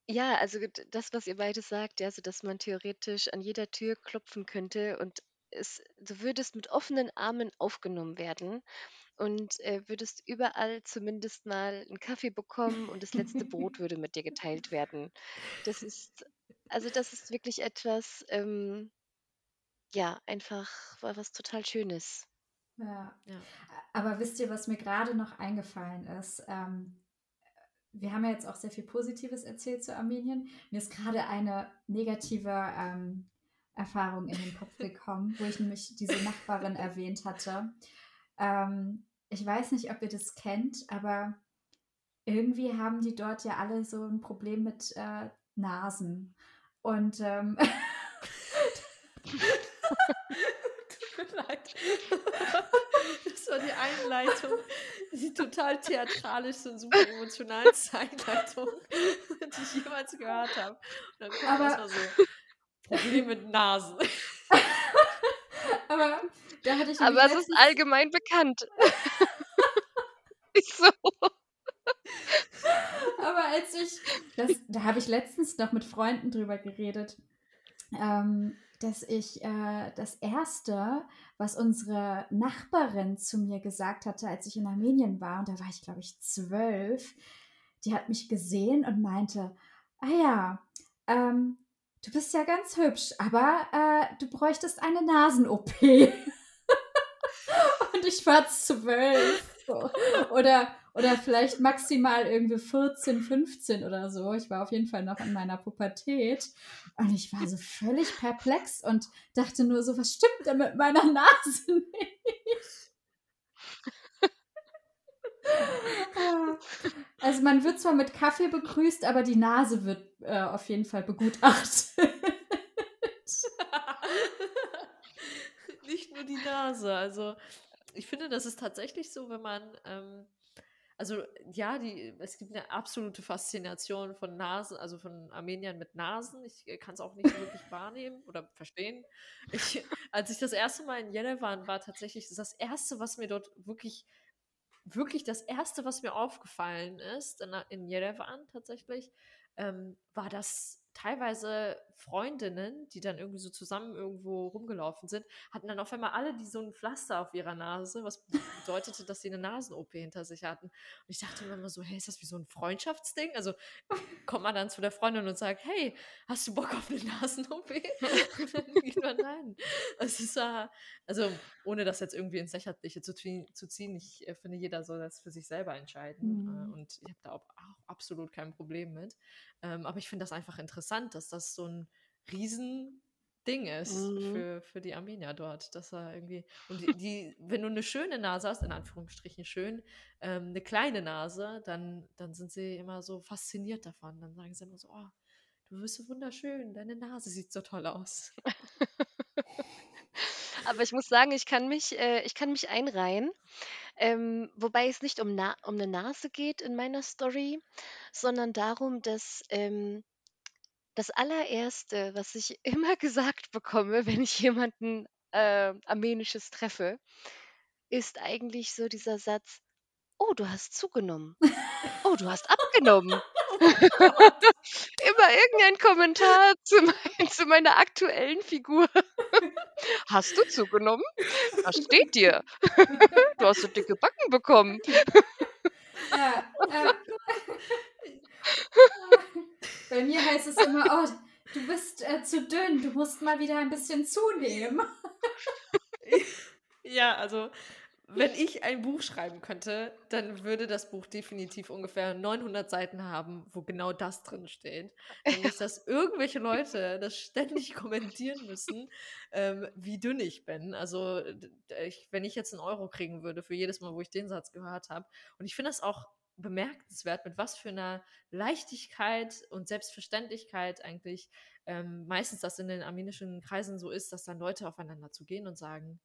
ja, also das, was ihr beide sagt, ja, so dass man theoretisch an jeder Tür klopfen könnte und es, du würdest mit offenen Armen aufgenommen werden und äh, würdest überall zumindest mal einen Kaffee bekommen und das letzte Brot würde mit dir geteilt werden. Das ist, also das ist wirklich etwas, ähm, ja, einfach wa- was total Schönes. Ja. Ja. Aber wisst ihr, was mir gerade noch eingefallen ist? Ähm, wir haben ja jetzt auch sehr viel Positives erzählt zu Armenien. Mir ist gerade eine negative ähm, Erfahrung in den Kopf gekommen, wo ich nämlich diese Nachbarin erwähnt hatte. Ähm, ich weiß nicht, ob ihr das kennt, aber irgendwie haben die dort ja alle so ein Problem mit äh, Nasen. Und ähm, Tut mir leid. Das war die Einleitung, die total theatralischste und super emotionalste Einleitung, die ich jemals gehört habe. Und dann kommt Aber- erstmal so Problem mit Nasen. aber da hatte ich Aber es ist allgemein bekannt. Ist so. Aber als ich, das, da habe ich letztens noch mit Freunden drüber geredet, ähm, dass ich äh, das Erste, was unsere Nachbarin zu mir gesagt hatte, als ich in Armenien war, und da war ich, glaube ich, zwölf, die hat mich gesehen und meinte, ah ja, ähm, du bist ja ganz hübsch, aber äh, du bräuchtest eine Nasen-OP. und ich war zwölf. So. Oder, oder vielleicht maximal irgendwie 14, 15 oder so. Ich war auf jeden Fall noch in meiner Pubertät. Und ich war so völlig perplex und dachte nur so, was stimmt denn mit meiner Nase nicht? Also man wird zwar mit Kaffee begrüßt, aber die Nase wird äh, auf jeden Fall begutachtet. Nicht nur die Nase. Also, ich finde, das ist tatsächlich so, wenn man. Ähm, also, ja, die, es gibt eine absolute Faszination von Nasen, also von Armeniern mit Nasen. Ich kann es auch nicht wirklich wahrnehmen oder verstehen. Ich, als ich das erste Mal in Jerewan war, tatsächlich das erste, was mir dort wirklich, wirklich das erste, was mir aufgefallen ist, in, in Jerewan tatsächlich, ähm, war das teilweise Freundinnen, die dann irgendwie so zusammen irgendwo rumgelaufen sind, hatten dann auf einmal alle die so ein Pflaster auf ihrer Nase, was bedeutete, dass sie eine Nasen-OP hinter sich hatten. Und ich dachte mir immer so, hey, ist das wie so ein Freundschaftsding? Also kommt man dann zu der Freundin und sagt, hey, hast du Bock auf eine Nasen-OP? Und dann geht man rein. Es ist also ohne das jetzt irgendwie ins Lächerliche zu, ziehen- zu ziehen, ich äh, finde, jeder soll das für sich selber entscheiden. Mhm. Äh, und ich habe da auch, auch absolut kein Problem mit. Ähm, aber ich finde das einfach interessant, dass das so ein Riesending ist Mhm. für, für die Armenier dort. Dass er irgendwie. Und die, die, wenn du eine schöne Nase hast, in Anführungsstrichen schön, ähm, eine kleine Nase, dann, dann sind sie immer so fasziniert davon. Dann sagen sie immer so, oh, du bist so wunderschön, deine Nase sieht so toll aus. Aber ich muss sagen, ich kann mich, äh, ich kann mich einreihen. Ähm, wobei es nicht um, Na um eine Nase geht in meiner Story, sondern darum, dass ähm, das allererste, was ich immer gesagt bekomme, wenn ich jemanden äh, Armenisches treffe, ist eigentlich so dieser Satz, oh, du hast zugenommen. Oh, du hast abgenommen. Immer irgendein Kommentar zu, mein, zu meiner aktuellen Figur. Hast du zugenommen? Was steht dir? Du hast so dicke Backen bekommen. Ja, äh, bei mir heißt es immer, oh, du bist äh, zu dünn, du musst mal wieder ein bisschen zunehmen. Ja, also wenn ich ein Buch schreiben könnte, dann würde das Buch definitiv ungefähr 900 Seiten haben, wo genau das drin steht. Nämlich, dass irgendwelche Leute das ständig kommentieren müssen, ähm, wie dünn ich bin. Also, ich, wenn ich jetzt einen Euro kriegen würde für jedes Mal, wo ich den Satz gehört habe. Und ich finde das auch bemerkenswert, mit was für einer Leichtigkeit und Selbstverständlichkeit eigentlich ähm, meistens das in den armenischen Kreisen so ist, dass dann Leute aufeinander zugehen und sagen,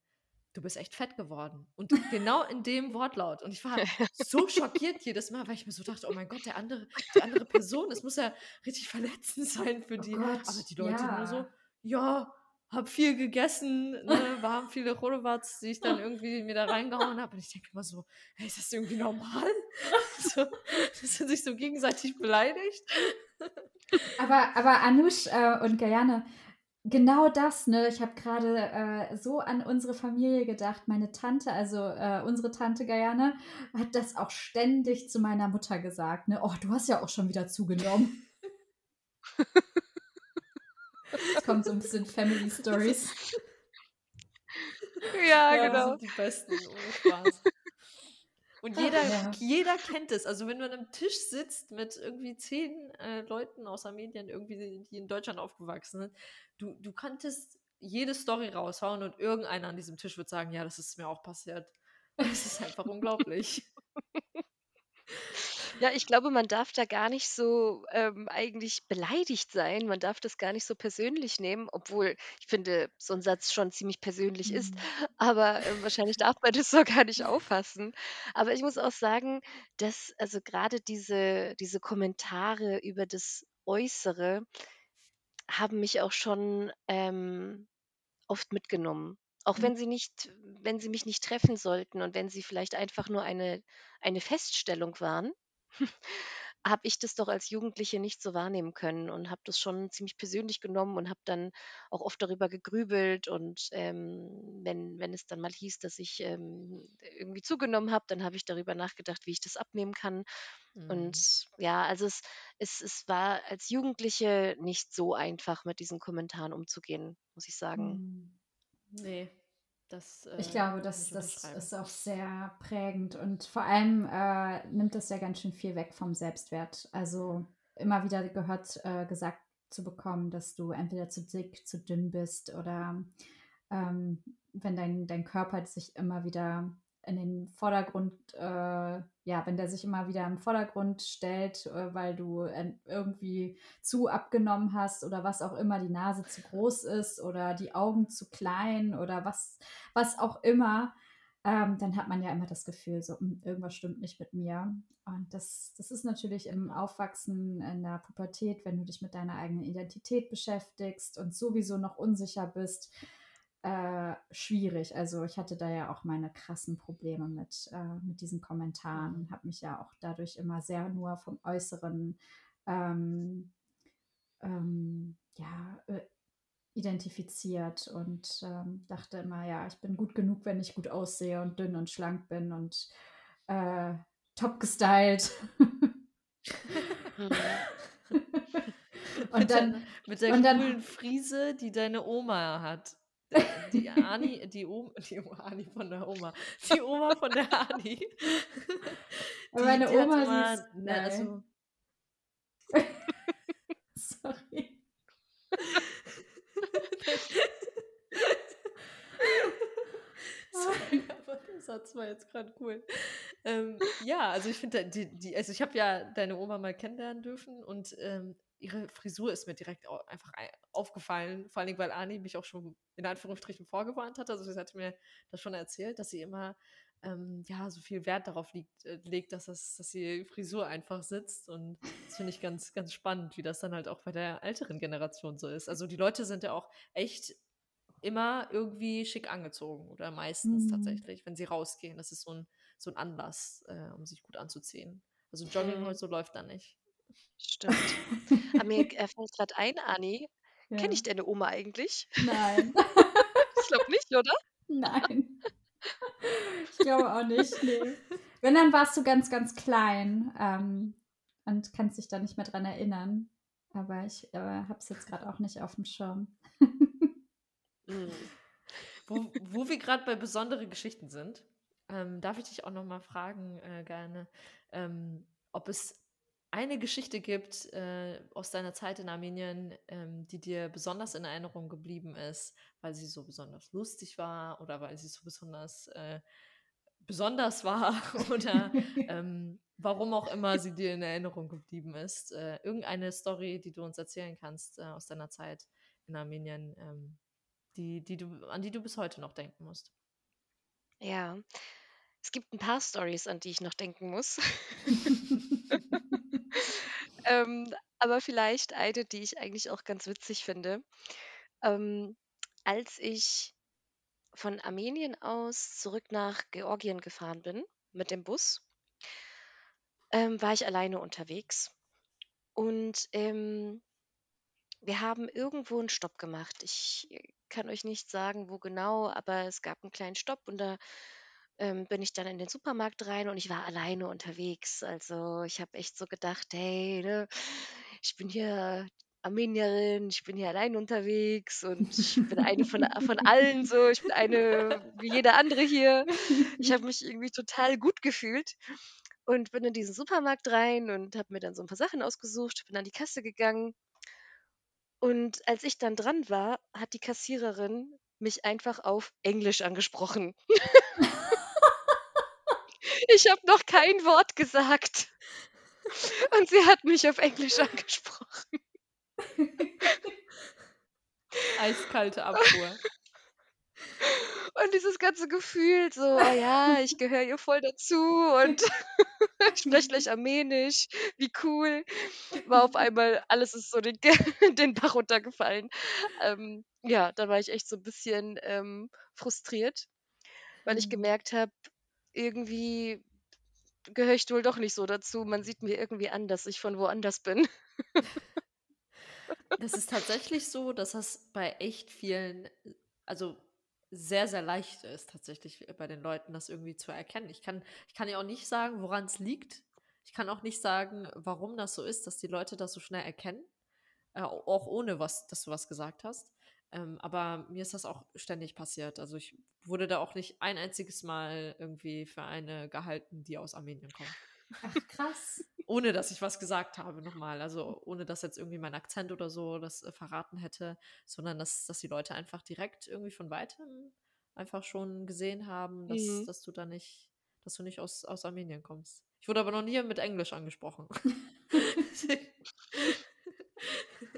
du bist echt fett geworden. Und genau in dem Wortlaut. Und ich war so schockiert jedes Mal, weil ich mir so dachte, oh mein Gott, der andere, die andere Person, das muss ja richtig verletzend sein für Oh die. Gott, Aber die Leute nur so, ja. Ja, hab viel gegessen, ne, waren viele Chorowats, die ich dann irgendwie mir da reingehauen habe. Und ich denke immer so, hey, ist das irgendwie normal? so, dass sind sich so gegenseitig beleidigt. Aber, aber Anush äh, und Gayane, genau das, ne? Ich habe gerade äh, so an unsere Familie gedacht. Meine Tante, also äh, unsere Tante Gayane, hat das auch ständig zu meiner Mutter gesagt, ne? Oh, du hast ja auch schon wieder zugenommen. Jetzt kommt so ein bisschen Family Stories. Ja, Ja, genau. sind die besten, ohne Spaß. Und jeder, Ja. jeder kennt es. Also wenn du an einem Tisch sitzt mit irgendwie zehn äh, Leuten aus Armenien, irgendwie, die die in Deutschland aufgewachsen sind, du, du kanntest jede Story raushauen und irgendeiner an diesem Tisch wird sagen, ja, das ist mir auch passiert. Das ist einfach unglaublich. Ja, ich glaube, man darf da gar nicht so, ähm, eigentlich beleidigt sein. Man darf das gar nicht so persönlich nehmen, obwohl ich finde, so 'n Satz schon ziemlich persönlich ist, Mhm. aber, ähm, wahrscheinlich darf man das so gar nicht auffassen. Aber ich muss auch sagen, dass also grade diese diese Kommentare über das Äußere haben mich auch schon, ähm, oft mitgenommen. Auch Mhm. wenn sie nicht wenn sie mich nicht treffen sollten und wenn sie vielleicht einfach nur eine eine Feststellung waren, habe ich das doch als Jugendliche nicht so wahrnehmen können und habe das schon ziemlich persönlich genommen und habe dann auch oft darüber gegrübelt und, ähm, wenn wenn es dann mal hieß, dass ich, ähm, irgendwie zugenommen habe, dann habe ich darüber nachgedacht, wie ich das abnehmen kann. Mhm. Und ja, also es es es war als Jugendliche nicht so einfach, mit diesen Kommentaren umzugehen, muss ich sagen. Mhm. Ne, das, Ich äh, glaube, kann das ich das ist auch sehr prägend und vor allem, äh, nimmt das ja ganz schön viel weg vom Selbstwert. Also, immer wieder gehört äh, gesagt zu bekommen, dass du entweder zu dick, zu dünn bist oder, ähm, wenn dein dein Körper sich immer wieder in den Vordergrund äh, ja, wenn der sich immer wieder im Vordergrund stellt, äh, weil du en irgendwie zu abgenommen hast oder was auch immer, die Nase zu groß ist oder die Augen zu klein oder was was auch immer, ähm, dann hat man ja immer das Gefühl so: „Hm, irgendwas stimmt nicht mit mir.“ Und das das ist natürlich im. Aufwachsen, in der Pubertät, wenn du dich mit deiner eigenen Identität beschäftigst und sowieso noch unsicher bist, äh, schwierig. Also, ich hatte da ja auch meine krassen Probleme mit äh, mit diesen Kommentaren Mhm. und habe mich ja auch dadurch immer sehr nur vom Äußeren, ähm ähm, ja, äh, identifiziert und, ähm, dachte immer: „Ja, ich bin gut genug, wenn ich gut aussehe und dünn und schlank bin und, äh, top gestylt.“ Mhm. Und Mit dann mit der und dann coolen Frise, die deine Oma hat. Die Ani die O die Ani von der Oma. Die Oma von der Ani, die Meine die Oma, immer, ist ne, geil. also Sorry. Sorry, aber der Satz war jetzt grad cool. Ähm, ja, also ich finde die die also ich habe ja deine Oma mal kennenlernen dürfen und, ähm, ihre Frisur ist mir direkt einfach ei aufgefallen, vor allen Dingen, weil Ani mich auch schon in Anführungsstrichen vorgewarnt hatte. Also, sie hatte mir das schon erzählt, dass sie immer, ähm, ja, so viel Wert darauf liegt äh, legt, dass das dass die Frisur einfach sitzt und das finde ich ganz, ganz spannend, wie das dann halt auch bei der älteren Generation so ist. Also, die Leute sind ja auch echt immer irgendwie schick angezogen oder meistens Mhm. tatsächlich, wenn sie rausgehen. Das ist so 'n so 'n Anlass, äh, um sich gut anzuziehen. Also, Mhm. Jogginghose läuft da nicht. Stimmt. Aber mir äh, fällt grad ein, Ani, kenne Ja. ich deine Oma eigentlich? Nein. Ich glaube nicht, oder? Nein. Ich glaube auch nicht, ne. Wenn, dann warst du ganz, ganz klein, ähm, und kannst dich da nicht mehr dran erinnern. Aber ich, äh, habe es jetzt grad auch nicht aufm Schirm. Mhm. Wo wo wir grad bei besondere Geschichten sind, ähm, darf ich dich auch noch mal fragen, äh, gerne, ähm, ob es eine Geschichte gibt, äh, aus deiner Zeit in Armenien, ähm, die dir besonders in Erinnerung geblieben ist, weil sie so besonders lustig war oder weil sie so besonders, äh, besonders war oder, ähm, warum auch immer sie dir in Erinnerung geblieben ist. Äh, irgendeine Story, die du uns erzählen kannst, äh, aus deiner Zeit in Armenien, ähm, die die du an die du bis heute noch denken musst. Ja. Es gibt 'n paar Storys, an die ich noch denken muss. Ähm, aber vielleicht eine, die ich eigentlich auch ganz witzig finde. Ähm, als ich von Armenien aus zurück nach Georgien gefahren bin mit dem Bus ähm, war ich alleine unterwegs und, ähm wir haben irgendwo 'n Stopp gemacht. Ich, äh, kann euch nicht sagen, wo genau, aber es gab 'n kleinen Stopp und da, ähm, bin ich dann in den Supermarkt rein und ich war alleine unterwegs. Also, ich habe echt so gedacht: „Hey, ne, ich bin hier Armenierin, ich bin hier allein unterwegs und ich bin eine von von allen so. Ich bin eine wie jeder andere hier.“ Ich habe mich irgendwie total gut gefühlt und bin in diesen Supermarkt rein und habe mir dann so 'n paar Sachen ausgesucht, bin an die Kasse gegangen und als ich dann dran war, hat die Kassiererin mich einfach auf Englisch angesprochen. Ich habe noch kein Wort gesagt. Und sie hat mich auf Englisch angesprochen. Eiskalte Abfuhr. Und dieses ganze Gefühl, so, oh ja, ich gehöre hier voll dazu und ich spreche gleich Armenisch, wie cool. War auf einmal, alles ist so den, den Bach runtergefallen. Ähm, ja, da war ich echt so ein bisschen ähm, frustriert, weil ich Mhm. gemerkt habe, irgendwie gehöre ich wohl doch nicht so dazu. Man sieht mir irgendwie an, dass ich von woanders bin. Das ist tatsächlich so, dass das bei echt vielen, also sehr, sehr leicht ist, tatsächlich bei den Leuten das irgendwie zu erkennen. Ich kann, ich kann ja auch nicht sagen, woran es liegt. Ich kann auch nicht sagen, warum das so ist, dass die Leute das so schnell erkennen. Äh, auch ohne was, dass du was gesagt hast. Ähm, aber mir ist das auch ständig passiert. Also ich wurde da auch nicht ein einziges Mal irgendwie für eine gehalten, die aus Armenien kommt. Ach, krass. Ohne dass ich was gesagt habe nochmal. Also ohne dass jetzt irgendwie mein Akzent oder so das äh, verraten hätte, sondern dass, dass die Leute einfach direkt irgendwie von weitem einfach schon gesehen haben, dass, Mhm. dass du da nicht, dass du nicht aus, aus Armenien kommst. Ich wurde aber noch nie mit Englisch angesprochen.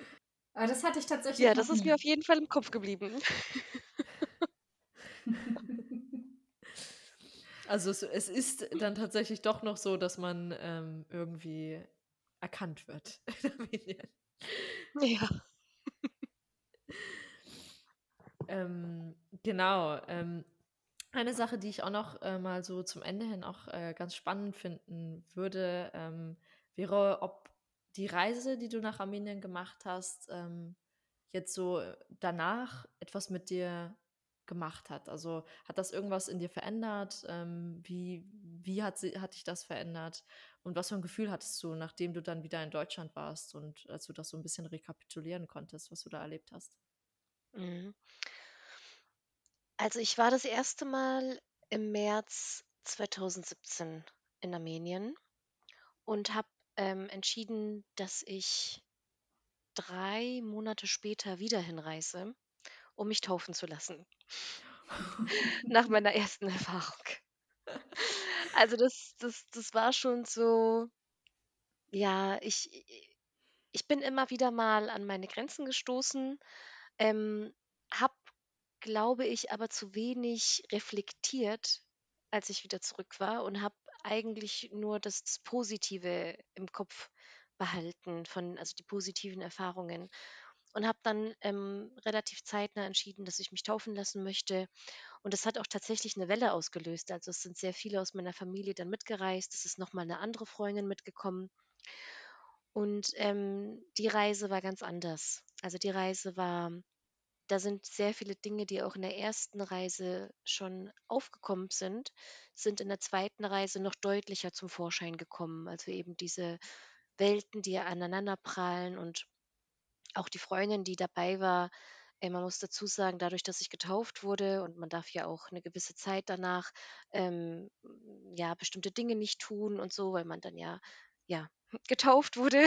Aber das hatte ich tatsächlich Ja, das ist nie. mir auf jeden Fall im Kopf geblieben. Also es, es ist dann tatsächlich doch noch so, dass man ähm, irgendwie erkannt wird. Ja. Ähm, genau. Ähm, eine Sache, die ich auch noch äh, mal so zum Ende hin auch äh, ganz spannend finden würde, ähm, wäre, ob die Reise, die du nach Armenien gemacht hast, ähm, jetzt so danach etwas mit dir gemacht hat. Also hat das irgendwas in dir verändert? Ähm, wie wie hat, sie, hat dich das verändert? Und was für ein Gefühl hattest du, nachdem du dann wieder in Deutschland warst und als du das so ein bisschen rekapitulieren konntest, was du da erlebt hast? Mhm. Also ich war das erste Mal im März 2017 in Armenien und habe ähm, entschieden, dass ich drei Monate später wieder hinreise, um mich taufen zu lassen. Nach meiner ersten Erfahrung. Also das, das, das war schon so, ja, ich, ich bin immer wieder mal an meine Grenzen gestoßen, ähm, habe, glaube ich, aber zu wenig reflektiert, als ich wieder zurück war und habe eigentlich nur das, Positive im Kopf behalten, von, also die positiven Erfahrungen. Und habe dann ähm, relativ zeitnah entschieden, dass ich mich taufen lassen möchte. Und das hat auch tatsächlich eine Welle ausgelöst. Also es sind sehr viele aus meiner Familie dann mitgereist. Es ist nochmal eine andere Freundin mitgekommen. Und ähm, die Reise war ganz anders. Also die Reise war, da sind sehr viele Dinge, die auch in der ersten Reise schon aufgekommen sind, sind in der zweiten Reise noch deutlicher zum Vorschein gekommen. Also eben diese Welten, die aneinander prallen und auch die Freundin, die dabei war. Äh, man muss dazu sagen, dadurch, dass ich getauft wurde und man darf ja auch eine gewisse Zeit danach ähm, ja bestimmte Dinge nicht tun und so, weil man dann ja ja getauft wurde.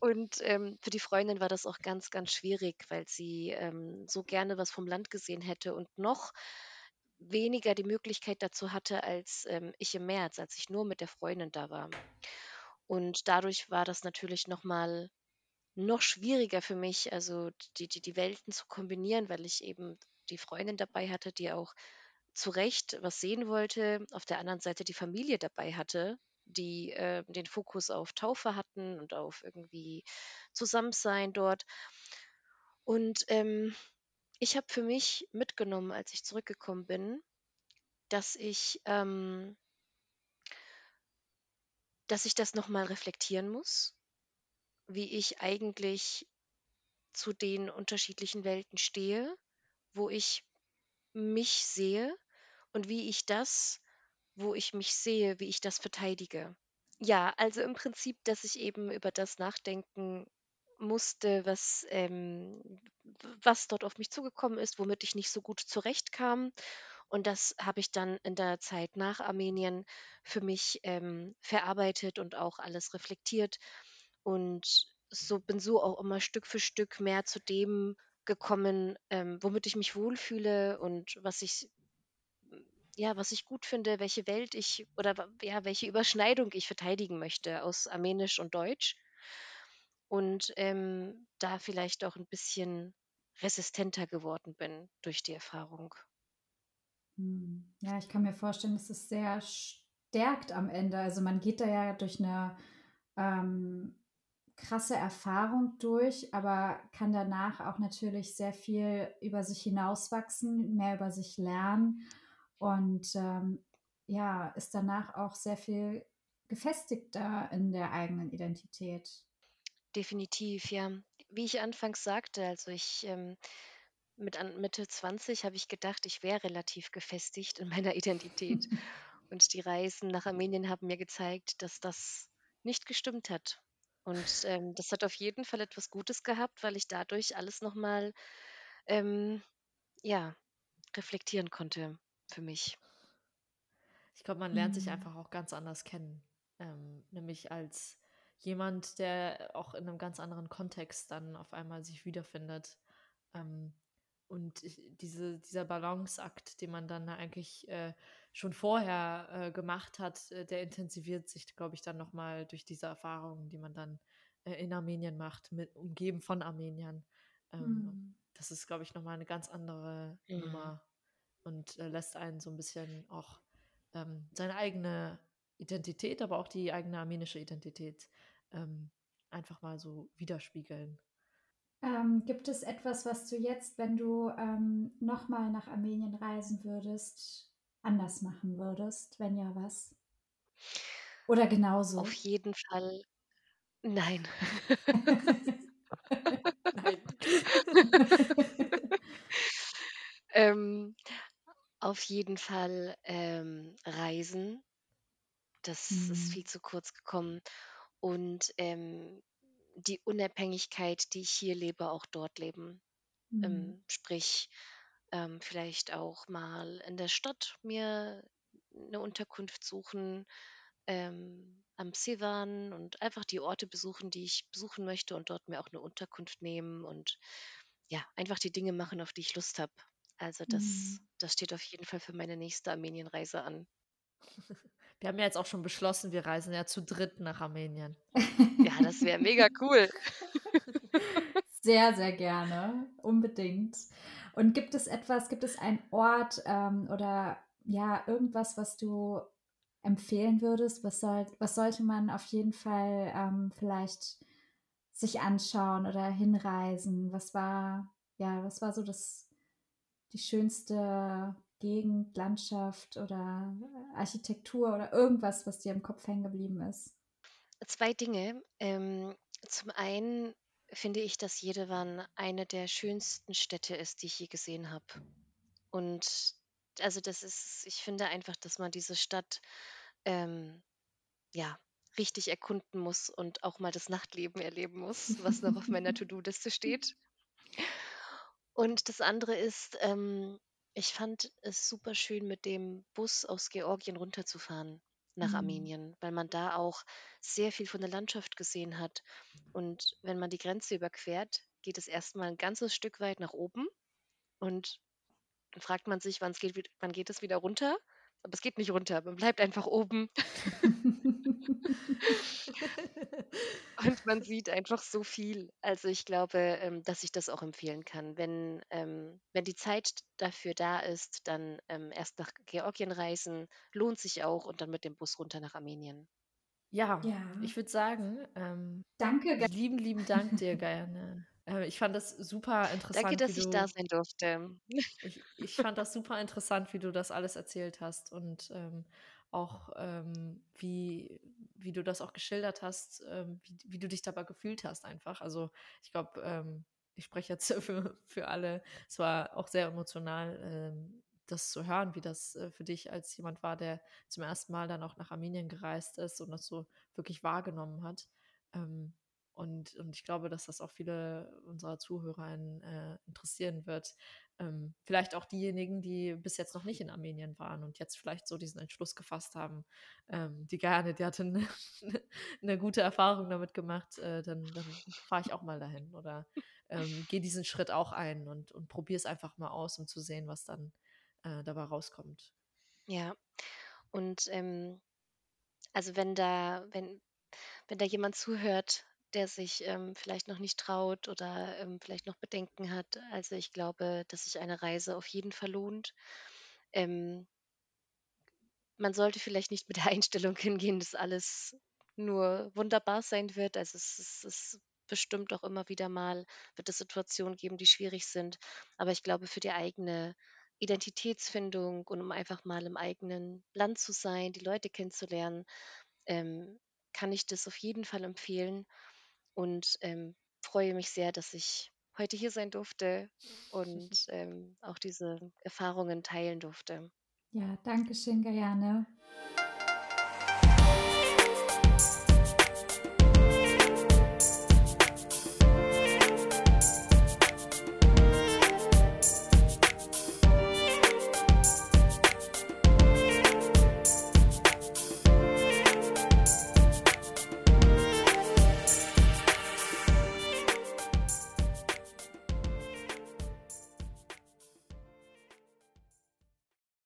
Und ähm, für die Freundin war das auch ganz, ganz schwierig, weil sie ähm, so gerne was vom Land gesehen hätte und noch weniger die Möglichkeit dazu hatte als ähm, ich im März, als ich nur mit der Freundin da war. Und dadurch war das natürlich nochmal noch schwieriger für mich, also die, die, die Welten zu kombinieren, weil ich eben die Freundin dabei hatte, die auch zu Recht was sehen wollte, auf der anderen Seite die Familie dabei hatte, die äh, den Fokus auf Taufe hatten und auf irgendwie Zusammensein dort. Und ähm, ich habe für mich mitgenommen, als ich zurückgekommen bin, dass ich, ähm, dass ich das nochmal reflektieren muss, wie ich eigentlich zu den unterschiedlichen Welten stehe, wo ich mich sehe und wie ich das, wo ich mich sehe, wie ich das verteidige. Ja, also im Prinzip, dass ich eben über das nachdenken musste, was, ähm, was dort auf mich zugekommen ist, womit ich nicht so gut zurechtkam. Und das habe ich dann in der Zeit nach Armenien für mich ähm, verarbeitet und auch alles reflektiert. Und so bin so auch immer Stück für Stück mehr zu dem gekommen, ähm, womit ich mich wohlfühle und was ich ja, was ich gut finde, welche Welt ich oder ja, welche Überschneidung ich verteidigen möchte aus Armenisch und Deutsch. Und ähm, da vielleicht auch ein bisschen resistenter geworden bin durch die Erfahrung. Hm. Ja, ich kann mir vorstellen, es sehr stärkt am Ende. Also man geht da ja durch eine ähm, krasse Erfahrung durch, aber kann danach auch natürlich sehr viel über sich hinauswachsen, mehr über sich lernen und ähm, ja, ist danach auch sehr viel gefestigter in der eigenen Identität. Definitiv, ja. Wie ich anfangs sagte, also ich ähm, mit an Mitte 20 habe ich gedacht, ich wäre relativ gefestigt in meiner Identität. Und die Reisen nach Armenien haben mir gezeigt, dass das nicht gestimmt hat. Und ähm, das hat auf jeden Fall etwas Gutes gehabt, weil ich dadurch alles nochmal ähm, ja, reflektieren konnte für mich. Ich glaube, man lernt sich mhm. einfach auch ganz anders kennen. Ähm, nämlich als jemand, der auch in einem ganz anderen Kontext dann auf einmal sich wiederfindet. Ähm, und diese, dieser Balanceakt, den man dann eigentlich äh, schon vorher äh, gemacht hat, äh, der intensiviert sich, glaube ich, dann nochmal durch diese Erfahrungen, die man dann äh, in Armenien macht, mit, umgeben von Armeniern. Ähm, mhm. Das ist, glaube ich, nochmal eine ganz andere mhm. Nummer und äh, lässt einen so ein bisschen auch ähm, seine eigene Identität, aber auch die eigene armenische Identität ähm, einfach mal so widerspiegeln. Ähm, gibt es etwas, was du jetzt, wenn du ähm, nochmal nach Armenien reisen würdest, anders machen würdest? Wenn ja, was? Oder genauso? Auf jeden Fall nein. nein. ähm, auf jeden Fall ähm, reisen. Das mhm. ist viel zu kurz gekommen. Und ähm, die Unabhängigkeit, die ich hier lebe, auch dort leben. Mhm. Ähm, sprich, ähm, vielleicht auch mal in der Stadt mir eine Unterkunft suchen, ähm, am Sivan und einfach die Orte besuchen, die ich besuchen möchte und dort mir auch eine Unterkunft nehmen und ja, einfach die Dinge machen, auf die ich Lust habe. Also das, mhm. Das steht auf jeden Fall für meine nächste Armenienreise an. Wir haben ja jetzt auch schon beschlossen, wir reisen ja zu dritt nach Armenien. Ja, das wäre mega cool. Sehr, sehr gerne. Unbedingt. Und gibt es etwas, gibt es einen Ort ähm, oder ja, irgendwas, was du empfehlen würdest? Was, soll, was sollte man auf jeden Fall ähm, vielleicht sich anschauen oder hinreisen? Was war, ja, was war so das, die schönste Gegend, Landschaft oder Architektur oder irgendwas, was dir im Kopf hängen geblieben ist? Zwei Dinge. Ähm, zum einen finde ich, dass Jerewan eine der schönsten Städte ist, die ich je gesehen habe. Und also das ist, ich finde einfach, dass man diese Stadt ähm, ja richtig erkunden muss und auch mal das Nachtleben erleben muss, was noch auf meiner To-Do-Liste steht. Und das andere ist, ähm, ich fand es super schön, mit dem Bus aus Georgien runterzufahren nach Mhm. Armenien, weil man da auch sehr viel von der Landschaft gesehen hat. Und wenn man die Grenze überquert, geht es erstmal ein ganzes Stück weit nach oben und dann fragt man sich, wann's geht wann geht es wieder runter? Aber es geht nicht runter, man bleibt einfach oben. Und man sieht einfach so viel. Also ich glaube, ähm, dass ich das auch empfehlen kann. Wenn, ähm, wenn die Zeit dafür da ist, dann ähm, erst nach Georgien reisen, lohnt sich auch und dann mit dem Bus runter nach Armenien. Ja, ja. ich würde sagen, ähm, danke. Lieben, lieben Dank dir. Äh, ich fand das super interessant. Danke, dass ich du, da sein durfte. Ich, ich, fand das super interessant, wie du das alles erzählt hast und ähm, auch ähm, wie, wie du das auch geschildert hast, ähm, wie, wie, du dich dabei gefühlt hast einfach. Also ich glaube, ähm, ich spreche jetzt für, für alle, es war auch sehr emotional, ähm, das zu hören, wie das äh, für dich als jemand war, der zum ersten Mal dann auch nach Armenien gereist ist und das so wirklich wahrgenommen hat. Ähm, und, und ich glaube, dass das auch viele unserer Zuhörer äh, interessieren wird. Ähm, vielleicht auch diejenigen, die bis jetzt noch nicht in Armenien waren und jetzt vielleicht so diesen Entschluss gefasst haben. Ähm, die gerne, die hatte eine, eine, gute Erfahrung damit gemacht, äh, dann, dann fahre ich auch mal dahin oder ähm, gehe diesen Schritt auch ein und, und probiere es einfach mal aus, um zu sehen, was dann äh, dabei rauskommt. Ja, und, ähm, also wenn da wenn wenn da jemand zuhört, der sich, ähm, vielleicht noch nicht traut oder, ähm, vielleicht noch Bedenken hat, also ich glaube, dass sich eine Reise auf jeden Fall lohnt. Ähm man sollte vielleicht nicht mit der Einstellung hingehen, dass alles nur wunderbar sein wird. Also, es ist es bestimmt auch immer wieder mal wird es Situationen geben, die schwierig sind. Aber ich glaube, für die eigene Identitätsfindung und um einfach mal im eigenen Land zu sein, die Leute kennenzulernen, ähm, kann ich das auf jeden Fall empfehlen und, ähm, freue mich sehr, dass ich heute hier sein durfte und, ähm, auch diese Erfahrungen teilen durfte. Ja, danke schön, Gayane.